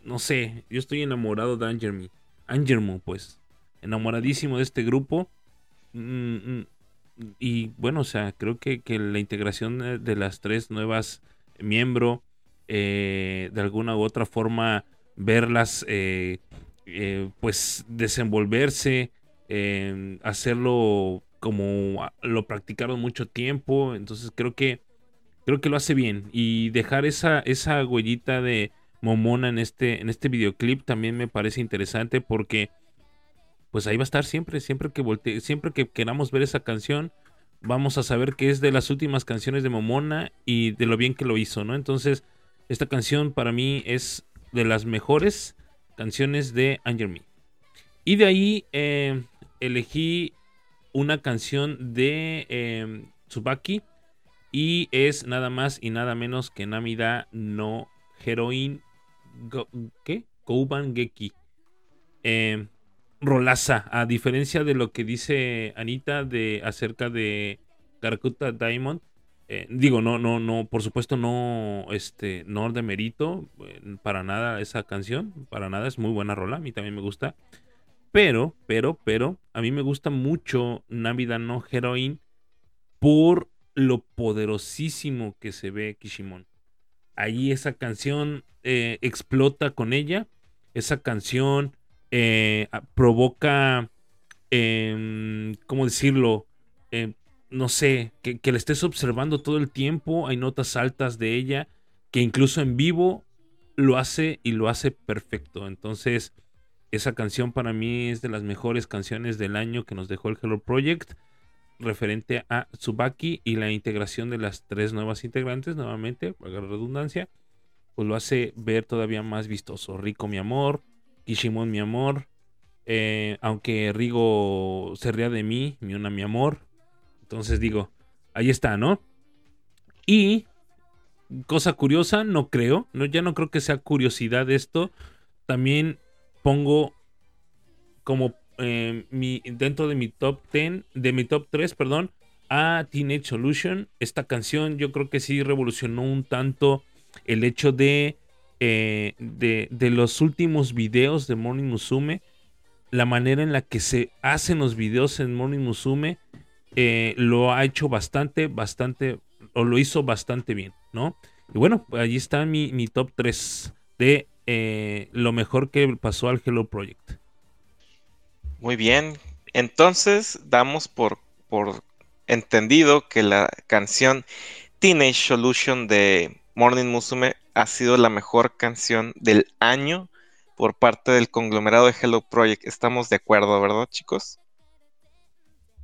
no sé, yo estoy enamorado de Angermo. Angermo, pues. Enamoradísimo de este grupo. Mm, mm, y bueno, o sea, creo que, la integración de las tres nuevas miembros, eh, de alguna u otra forma, verlas, eh, eh, pues desenvolverse, hacerlo como lo practicaron mucho tiempo, entonces creo que creo que lo hace bien y dejar esa esa huellita de Momona en este en este videoclip también me parece interesante porque pues ahí va a estar siempre, siempre que siempre que queramos ver esa canción, vamos a saber que es de las últimas canciones de Momona y de lo bien que lo hizo, ¿no? Entonces, esta canción para mí es de las mejores canciones de Anger Me. Y de ahí eh, elegí una canción de eh, Tsubaki y es nada más y nada menos que Namida no Heroin ¿qué? Kouban Geki. Em, rolaza, a diferencia de lo que dice Anita de acerca de Karakuta Diamond. Eh, digo, no, no, no, por supuesto no, este, no de mérito, eh, para nada esa canción, para nada, es muy buena rola, a mí también me gusta. Pero, pero, pero, a mí me gusta mucho Navidad no Heroin por lo poderosísimo que se ve Kishimon. Ahí esa canción eh, explota con ella. Esa canción eh, provoca, em, ¿cómo decirlo? Em, no sé, que, que la estés observando todo el tiempo. Hay notas altas de ella que incluso en vivo lo hace y lo hace perfecto. Entonces, esa canción para mí es de las mejores canciones del año que nos dejó el Hello Project referente a Tsubaki y la integración de las tres nuevas integrantes, nuevamente, para la redundancia, pues lo hace ver todavía más vistoso. Rico mi amor, Kishimon mi amor, eh, aunque Rigo se ría de mí, Miuna mi amor. Entonces digo, ahí está, ¿no? Y cosa curiosa, no creo, no, ya no creo que sea curiosidad esto. También pongo como eh, mi, dentro de mi top 10, de mi top 3, perdón, a Teenage Solution. Esta canción yo creo que sí revolucionó un tanto el hecho de, eh, de, de, los últimos videos de Morning Musume. La manera en la que se hacen los videos en Morning Musume eh, lo ha hecho bastante, bastante, o lo hizo bastante bien, ¿no? Y bueno, allí está mi, mi top 3 de eh, lo mejor que pasó al Hello Project. Muy bien. Entonces, damos por, por entendido que la canción Teenage Solution de Morning Musume ha sido la mejor canción del año por parte del conglomerado de Hello Project. Estamos de acuerdo, ¿verdad, chicos?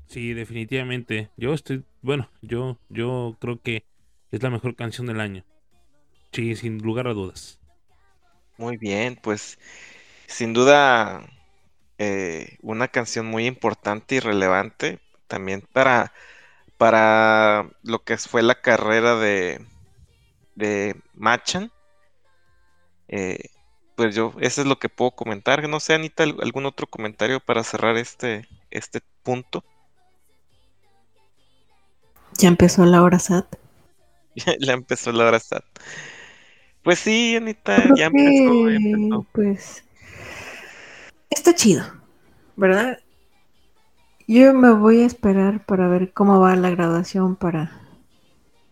Sí, definitivamente. Yo estoy, bueno, yo, yo creo que es la mejor canción del año. Sí, sin lugar a dudas. Muy bien, pues sin duda eh, una canción muy importante y relevante también para, para lo que fue la carrera de, de Machan. Eh, pues yo, eso es lo que puedo comentar. No sé, Anita, algún otro comentario para cerrar este, este punto. Ya empezó la hora SAT. ya empezó la hora SAT. Pues sí, Anita, ya empezó, Pues está chido, ¿verdad? Yo me voy a esperar para ver cómo va la graduación para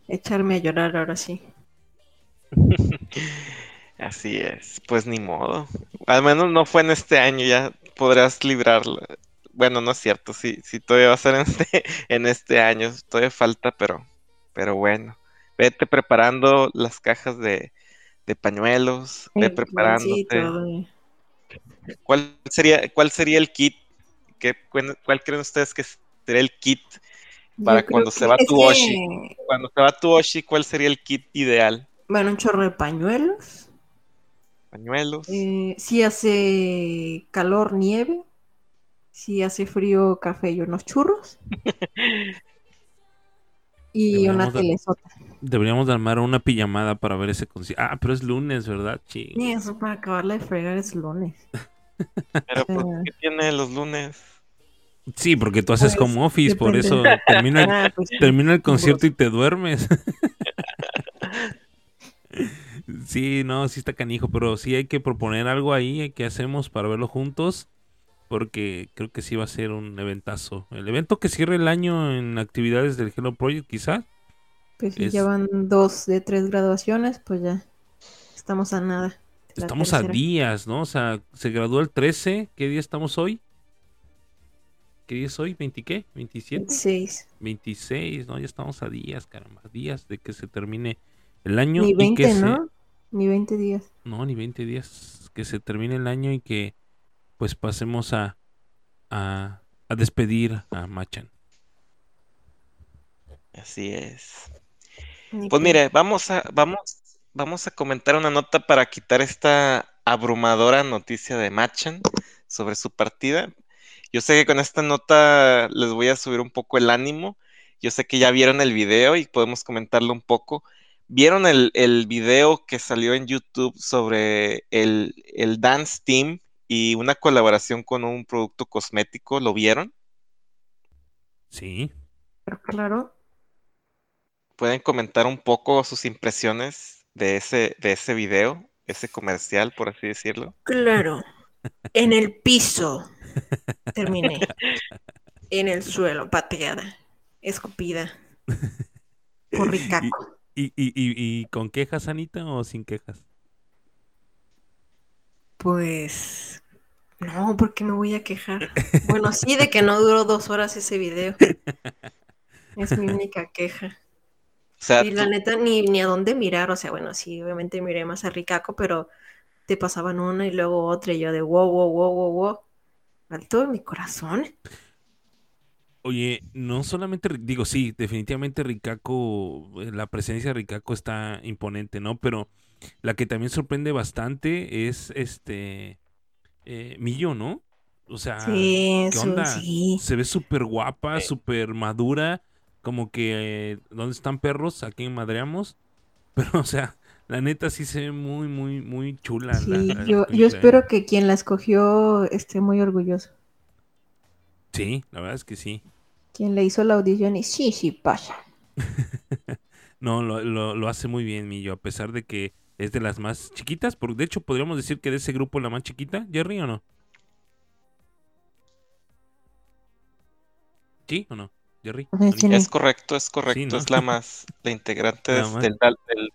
echarme a llorar ahora sí. Así es, pues ni modo. Al menos no fue en este año, ya podrás librarlo. Bueno, no es cierto, sí, sí todavía va a ser en este, en este año, todavía falta, pero, pero bueno. Vete preparando las cajas de, de pañuelos, ve preparándote. ¿Cuál sería, ¿Cuál sería el kit? ¿Qué, ¿Cuál creen ustedes que sería el kit para cuando se va tu Oshi? Cuando se va tu Oshi, ¿cuál sería el kit ideal? Bueno, un chorro de pañuelos. Pañuelos. Eh, si hace calor, nieve. Si hace frío, café y unos churros. y una telesota. Deberíamos de armar una pijamada para ver ese concierto. Ah, pero es lunes, ¿verdad? Sí. eso para acabarle de fregar es lunes. pero ¿por qué tiene los lunes? Sí, porque tú haces como pues, office, por eso termina el, ah, pues termina el concierto y te duermes. Sí, no, sí está canijo, pero sí hay que proponer algo ahí que hacemos para verlo juntos, porque creo que sí va a ser un eventazo. El evento que cierre el año en actividades del Hello Project, quizás. Pues si llevan dos de tres graduaciones, pues ya estamos a nada. Estamos a días, ¿no? O sea, se graduó el 13, ¿qué día estamos hoy? ¿Qué día es hoy? ¿20 qué? ¿27? 26. 26, ¿no? Ya estamos a días, caramba, días de que se termine el año. Ni 20, ¿no? Ni 20 días. No, ni 20 días. Que se termine el año y que pues pasemos a, a, despedir a Machan. Así es. Pues mire, vamos a, vamos, vamos a comentar una nota para quitar esta abrumadora noticia de Machan sobre su partida. Yo sé que con esta nota les voy a subir un poco el ánimo. Yo sé que ya vieron el video y podemos comentarlo un poco. ¿Vieron el, el, video que salió en YouTube sobre el, Dance Team y una colaboración con un producto cosmético? ¿Lo vieron? Sí. Claro. ¿Pueden comentar un poco sus impresiones de ese, de ese video, ese comercial, por así decirlo? Claro. En el piso. Terminé. En el suelo, pateada, escupida. Por ricaco. ¿Y, y, y, con quejas, Anita, o sin quejas? Pues no, porque me voy a quejar. Bueno, sí, de que no duró dos horas ese video. Es mi única queja. Y la neta, ni, ni a dónde mirar. O sea, bueno, sí, obviamente miré más a Ricaco, pero te pasaban una y luego otra, y yo de wow, wow, wow, wow, wow. Alto de mi corazón. Oye, no solamente, digo, sí, definitivamente Ricaco, eh, la presencia de Ricaco está imponente, ¿no? Pero la que también sorprende bastante es este eh, Millo, ¿no? O sea, ¿qué onda? Se ve súper guapa, súper madura, como que, eh, ¿dónde están perros? ¿A quién madreamos? Pero, o sea, la neta sí se ve muy, muy, muy chula. Sí, yo, yo espero que quien la escogió esté muy orgulloso. Sí, la verdad es que sí. Quien le hizo la audición y sí, sí, pasa. no, lo, hace muy bien, Millo, a pesar de que es de las más chiquitas. Porque de hecho, podríamos decir que de ese grupo la más chiquita, Jerry, ¿o no? ¿Sí o no? Es correcto, es correcto. ¿no? Es la más, la integrante La más- del, del-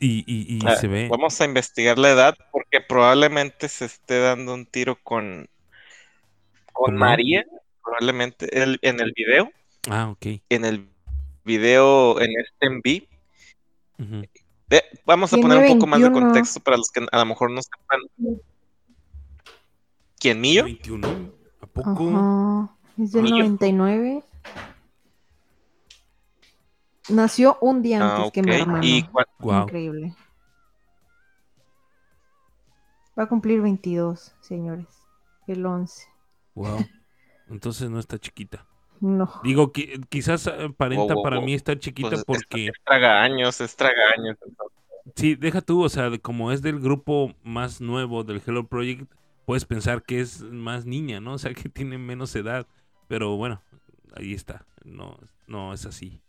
Y, y, y Ah, se ve. Vamos a investigar la edad porque probablemente se esté dando un tiro con, con. María, probablemente el- en el video, Ah, ok. en el video en este. Ve- vamos a poner un poco más de 21. contexto para los que a lo mejor no sepan. ¿Quién mío? 21. ¿A poco? Ajá. Es del Niño. 99. Nació un día Ah, antes que mi hermano. ¿Y cuál- Wow. Increíble. Va a cumplir 22, señores. El 11. Wow. Entonces no está chiquita. No. Digo, qui- quizás aparenta Wow, wow, para wow. mí estar chiquita pues, es- porque, es traga años, es traga años. sí, deja tú, o sea, como es del grupo más nuevo del Hello Project, puedes pensar que es más niña, ¿no? O sea, que tiene menos edad. Pero bueno, ahí está. No, no es así.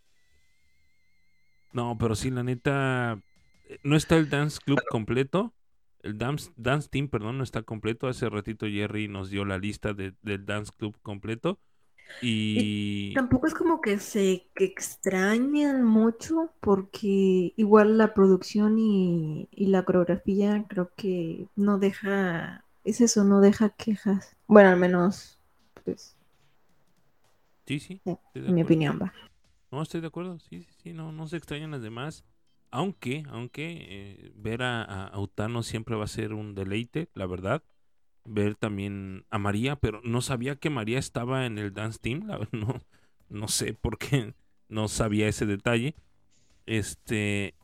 No, pero sí, la neta, eh, no está el Dance Club completo. El dance, dance Team, perdón, no está completo. Hace ratito Jerry nos dio la lista de- del Dance Club completo. Y... Tampoco es como que se que extrañan mucho porque igual la producción y, y la coreografía creo que no deja, es eso, no deja quejas. Bueno, al menos, pues, Sí, sí. Mi opinión va. No, estoy de acuerdo. Sí, sí, sí. No, no se extrañan las demás. Aunque, aunque eh, ver a, a- a Utano siempre va a ser un deleite, la verdad. Ver también a María, pero no sabía que María estaba en el dance team. la no, no sé por qué no sabía ese detalle. Este.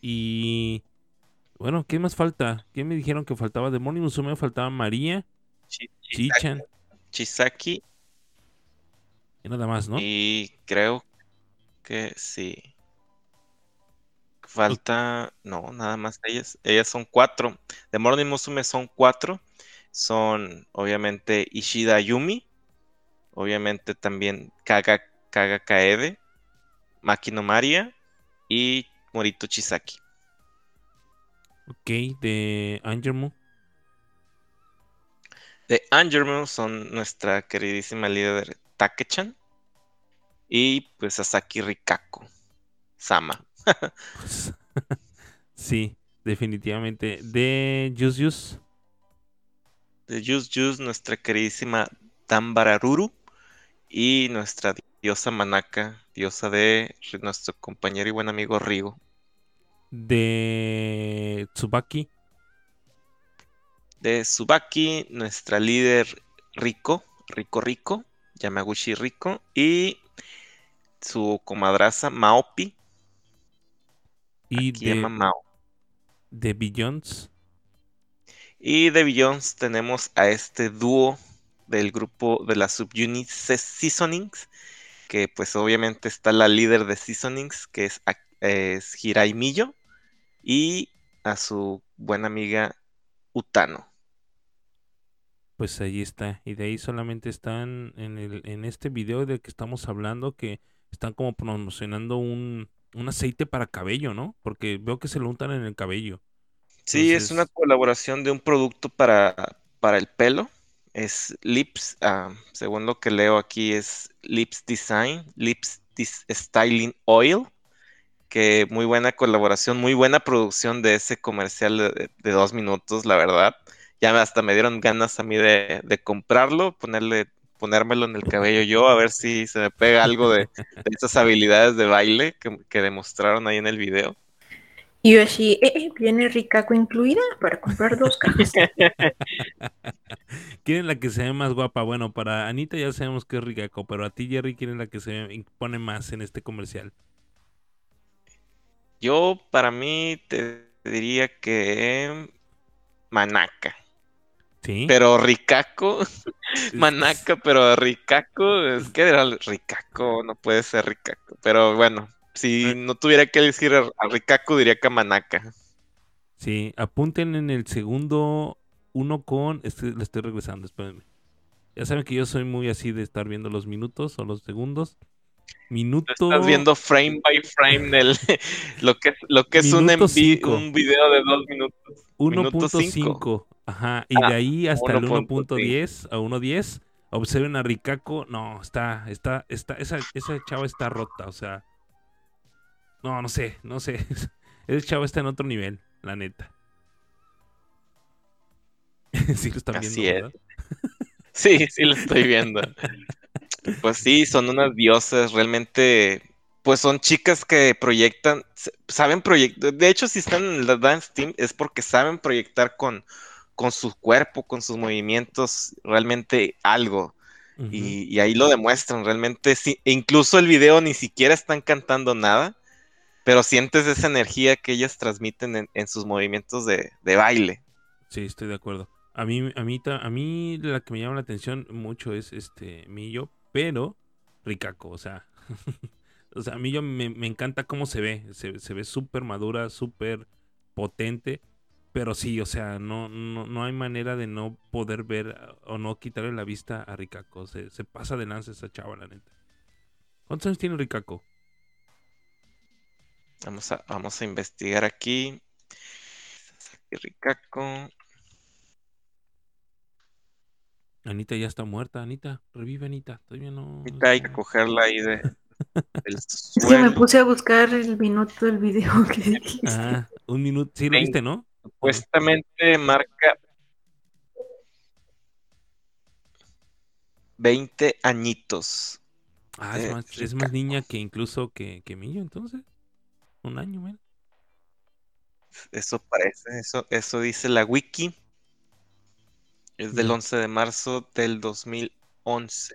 Y. Bueno, ¿qué más falta? ¿Qué me dijeron que faltaba? De Morning Musume faltaba María, Chi- Chichan Chisaki y nada más, ¿no? y creo que sí. Falta, no, nada más ellas. Ellas son cuatro. De Morning Musume son cuatro. Son obviamente Ishida Yumi, obviamente también Kaga, Kaga Kaede, Makino Maria y Morito Chisaki. Ok, de Angermu. De Angermu son nuestra queridísima líder Take-chan y pues Sasaki Rikako Sama. sí, definitivamente. De Yus De Jus, nuestra queridísima Tambararuru y nuestra diosa Manaka, diosa de nuestro compañero y buen amigo Rigo. De Tsubaki. De Tsubaki, nuestra líder Riko, Rico Rico, Yamaguchi Rico y su comadraza Maopi, Y aquí llama de, Mao. de Billions. Y de Billions tenemos a este dúo del grupo de la subunit Se- Seasonings, que pues obviamente está la líder de Seasonings, que es, es Hirai Miyo, y a su buena amiga Utano. Pues ahí está. Y de ahí solamente están en, el, en este video del que estamos hablando que están como promocionando un, un aceite para cabello, ¿no? Porque veo que se lo untan en el cabello. Sí, es una colaboración de un producto para, para el pelo. Es Lips, ah, según lo que leo aquí, es Lips Design, Lips Dis- Styling Oil, que muy buena colaboración, muy buena producción de ese comercial de, de dos minutos, la verdad. Ya hasta me dieron ganas a mí de, de comprarlo, ponerle, ponérmelo en el cabello yo, a ver si se me pega algo de, de esas habilidades de baile que, que demostraron ahí en el video. Y yo así, eh, eh, ¿viene Rikako incluida para comprar dos cajas? ¿Quieren la que se ve más guapa? Bueno, para Anita ya sabemos que es Rikako, pero a ti, Jerry, ¿quieren la que se impone más en este comercial? Yo, para mí, te diría que Manaka. ¿Sí? Pero Rikako, Es- Manaka, pero Rikako, es que era el Rikako, no puede ser Rikako. Pero bueno, si Eh. no tuviera que decir a Rikako, diría que Manaka. Sí, apunten en el segundo uno con... Este, le estoy regresando, espérenme. Ya saben que yo soy muy así de estar viendo los minutos o los segundos. Minuto... Estás viendo frame by frame el, lo que, lo que es un, cinco. un video de dos minutos. minuto 1.5. Ajá, y Ah, de ahí hasta el 1.10. 1.10 a 1.10 observen a Rikako, no, está, está, está, esa, esa chava está rota, o sea, no, no sé, no sé, ese chava está en otro nivel, la neta. sí lo están Así viendo. Sí, sí lo estoy viendo. Pues sí, son unas diosas, realmente, pues son chicas que proyectan, saben proyectar, de hecho si están en la Dance Team es porque saben proyectar con, con su cuerpo, con sus movimientos, realmente algo. Y, y ahí lo demuestran, realmente sí, e incluso el video ni siquiera están cantando nada, pero sientes esa energía que ellas transmiten en, en sus movimientos de, de baile. Sí, estoy de acuerdo. A mí, a mí, a mí la que me llama la atención mucho es este Millo, pero Rikako, o sea, o sea, a Millo me, me encanta cómo se ve, se, se ve súper madura, súper potente, pero sí, o sea, no, no, no hay manera de no poder ver o no quitarle la vista a Rikako, se, se pasa de lanza esa chava, la neta. ¿Cuántos años tiene Rikako? Vamos a, vamos a investigar aquí. Sasaki Rikako. Anita ya está muerta, Anita, revive Anita, todavía no. Ahorita hay que está- cogerla ahí de, del Es que me suelo. puse a buscar el minuto del video que dijiste. Ah, un minuto, sí lo viste, ¿no? Supuestamente marca 20 añitos. Ah, es Eh, más, es más niña que incluso que, que Millo, entonces. Un año, man. Eso parece, eso, eso dice la wiki. Es del Ya. 11 de marzo del 2011.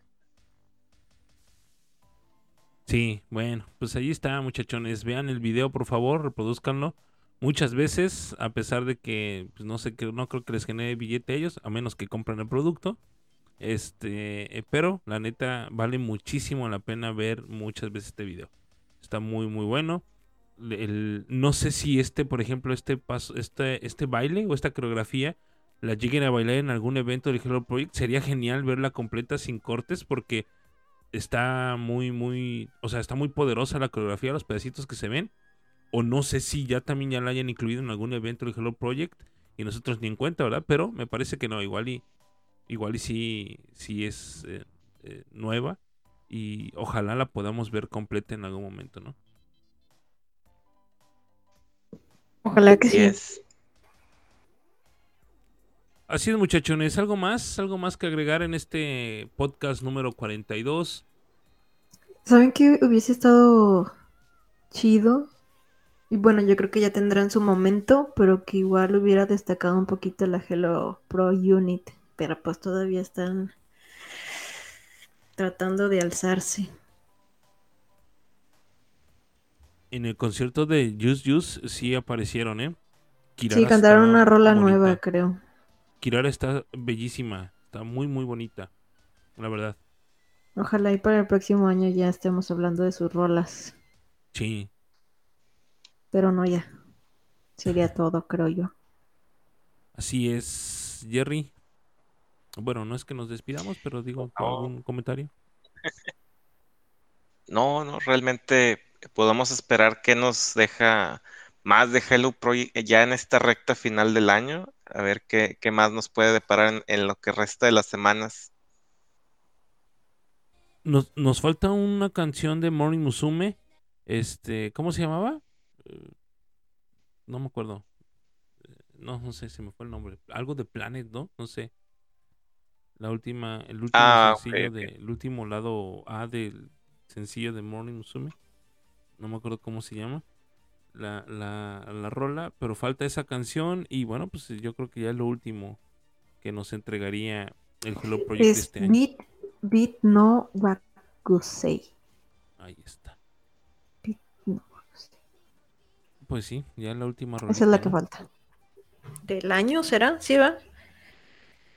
Sí, bueno, pues ahí está, muchachones. Vean el video, por favor, reproduzcanlo. Muchas veces, a pesar de que pues, no sé que no creo que les genere billete a ellos, a menos que compren el producto. Este, eh, pero la neta vale muchísimo la pena ver muchas veces este video. Está muy muy bueno. El- no sé si este, por ejemplo, este paso, este, este baile o esta coreografía la lleguen a bailar en algún evento del Hello Project. Sería genial verla completa sin cortes porque está muy, muy, o sea, está muy poderosa la coreografía, los pedacitos que se ven. O no sé si ya también ya la hayan incluido en algún evento del Hello Project y nosotros ni en cuenta, ¿verdad? Pero me parece que no, igual y, igual y sí, sí es eh, eh, nueva y ojalá la podamos ver completa en algún momento, ¿no? Ojalá que sí. es. Así es, muchachones. ¿Algo más? ¿Algo más que agregar en este podcast número 42? ¿Saben que hubiese estado chido? Y bueno, yo creo que ya tendrán su momento, pero que igual hubiera destacado un poquito la Hello Pro Unit. Pero pues todavía están tratando de alzarse. En el concierto de Juice Juice sí aparecieron, ¿eh? Kirara Sí, cantaron una rola bonita. nueva, creo. Kirara está bellísima, está muy muy bonita, la verdad. Ojalá y para el próximo año ya estemos hablando de sus rolas. Sí, Pero no ya. Sería todo, creo yo. así es, Jerry. Bueno, no es que nos despidamos, pero digo, ¿algún comentario? No, no, realmente podemos esperar que nos deja más de Hello Project ya en esta recta final del año. A ver qué, qué más nos puede deparar en, en lo que resta de las semanas. Nos, nos falta una canción de Morning Musume. Este, ¿cómo se llamaba? Eh, No me acuerdo. Eh, No, no sé, se me fue el nombre. Algo de Planet, ¿no? No sé. La última, el último Ah, sencillo ok. de, el último lado A del sencillo de Morning Musume. No me acuerdo cómo se llama. La, la, la rola, pero falta esa canción y bueno, pues yo creo que ya es lo último que nos entregaría el Hello Project de Es este año. Beat, Beat no Wakusei. Ahí está. Beat no. Pues sí, ya la última Esa es la que ¿no? falta. ¿Del año será? ¿Sí va?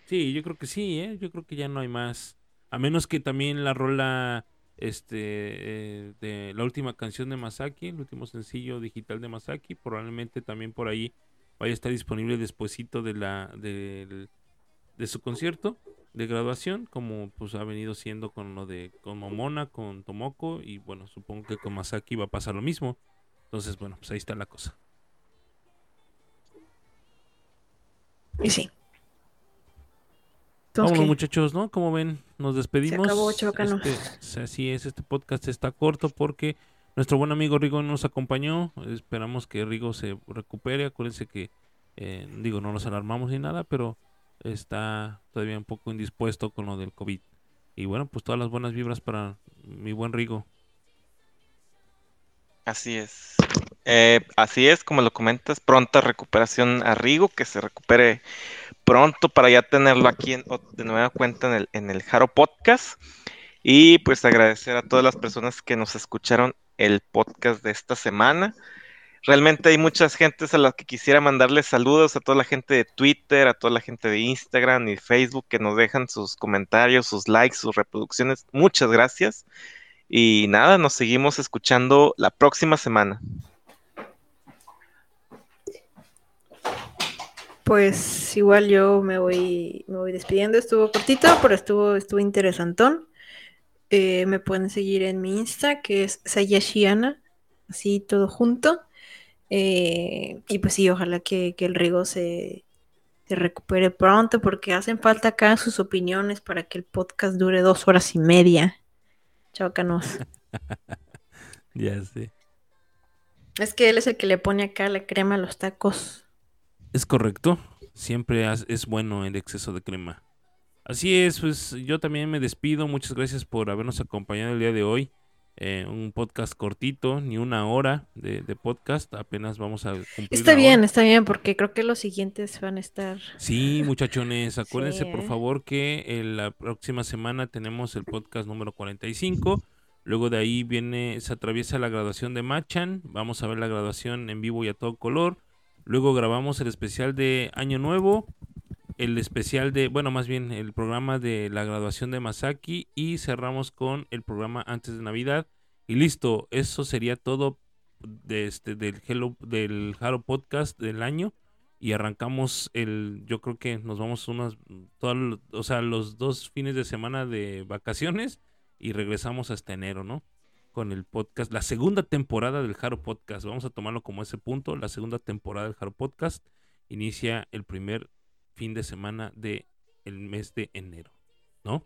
Sí, yo creo que sí, ¿eh? Yo creo que ya no hay más. A menos que también la rola, este, eh, de la última canción de Masaki, el último sencillo digital de Masaki, probablemente también por ahí vaya a estar disponible despuesito de la, del- de su concierto de graduación, como pues ha venido siendo con lo de, con Momona, con Tomoko, y bueno, supongo que con Masaki va a pasar lo mismo. Entonces, bueno, pues ahí está la cosa. Y sí. Entonces, Vámonos, ¿qué? muchachos, ¿no? Como ven, nos despedimos. acabó, chavacano. Este, así es, este podcast está corto porque nuestro buen amigo Rigo nos acompañó. Esperamos que Rigo se recupere. Acuérdense que, eh, digo, no nos alarmamos ni nada, pero está todavía un poco indispuesto con lo del COVID. Y bueno, pues todas las buenas vibras para mi buen Rigo. Así es. Eh, así es, como lo comentas, pronta recuperación a Rigo, que se recupere pronto para ya tenerlo aquí en- de nueva cuenta en el, en el Podcast. Y pues agradecer a todas las personas que nos escucharon el podcast de esta semana. Realmente hay muchas gentes a las que quisiera mandarles saludos, a toda la gente de Twitter, a toda la gente de Instagram y Facebook que nos dejan sus comentarios, sus likes, sus reproducciones. Muchas gracias. Y nada, nos seguimos escuchando la próxima semana. Pues igual yo me voy, me voy despidiendo. Estuvo cortito, pero estuvo, estuvo interesantón. Eh, me pueden seguir en mi Insta, que es Sayashiana, así todo junto. Eh, y pues sí, ojalá que, que el Rigo se, se recupere pronto, porque hacen falta acá sus opiniones para que el podcast dure dos horas y media. Chaucanos. Ya sé. Es que él es el que le pone acá la crema a los tacos. Es correcto. Siempre es bueno el exceso de crema. Así es, pues yo también me despido. Muchas gracias por habernos acompañado el día de hoy. Eh, un podcast cortito, ni una hora de, de podcast. Apenas vamos a cumplir. Está bien, hora. está bien, porque creo que los siguientes van a estar. Sí, muchachones, acuérdense Sí, por favor que eh, la próxima semana tenemos el podcast número 45. Luego de ahí viene, se atraviesa la graduación de Machan. Vamos a ver la graduación en vivo y a todo color. Luego grabamos el especial de Año Nuevo. El especial de, bueno, más bien el programa de la graduación de Masaki. Y cerramos con el programa antes de Navidad. Y listo, eso sería todo de este, del Hello, del Haro Podcast del año y arrancamos el, yo creo que nos vamos unas, o sea, los dos fines de semana de vacaciones y regresamos hasta enero, ¿no? Con el podcast, la segunda temporada del Jaro Podcast, vamos a tomarlo como ese punto, la segunda temporada del Jaro Podcast inicia el primer fin de semana de el mes de enero, ¿no?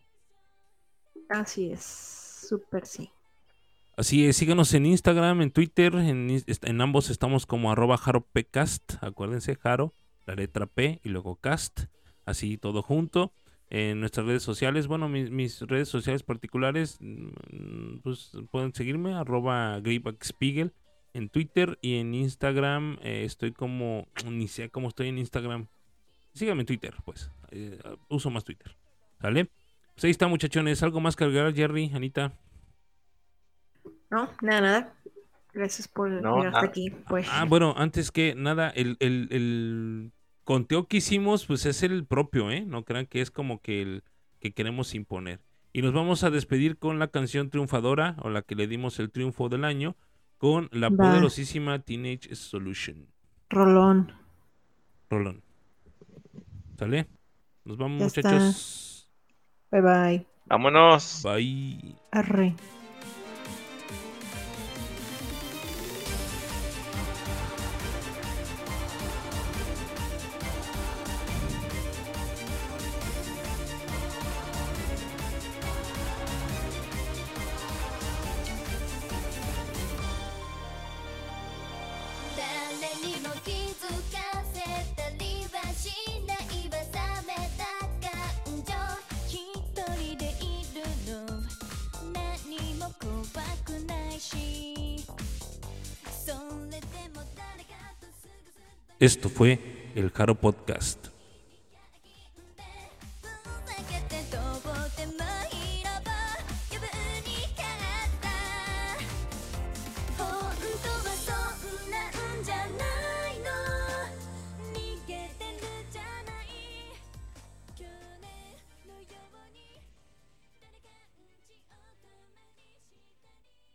Así es, súper sí. Así es, síganos en Instagram, en Twitter, en, ambos estamos como arroba jaropcast, acuérdense, jaro, la letra P y luego cast, así todo junto. En nuestras redes sociales, bueno, mis, mis redes sociales particulares, mm, pues pueden seguirme, arroba Spiegel en Twitter y en Instagram eh, estoy como, ni sé cómo estoy en Instagram. Síganme en Twitter, pues, eh, uso más Twitter, ¿sale? Pues ahí está, muchachones, algo más que agregar, Jerry, Anita. No, nada, nada. Gracias por No, llegar hasta aquí. Pues Ah, bueno, antes que nada, el, el, el conteo que hicimos, pues es el propio, ¿eh? No crean que es como que el que queremos imponer. Y nos vamos a despedir con la canción triunfadora, o la que le dimos el triunfo del año, con la Va. poderosísima Teenage Solution. Rolón. Rolón. ¿Sale? Nos vamos, Ya está. muchachos. Bye bye. Vámonos. Bye. Arre.「Esto fue el Jaro Podcast.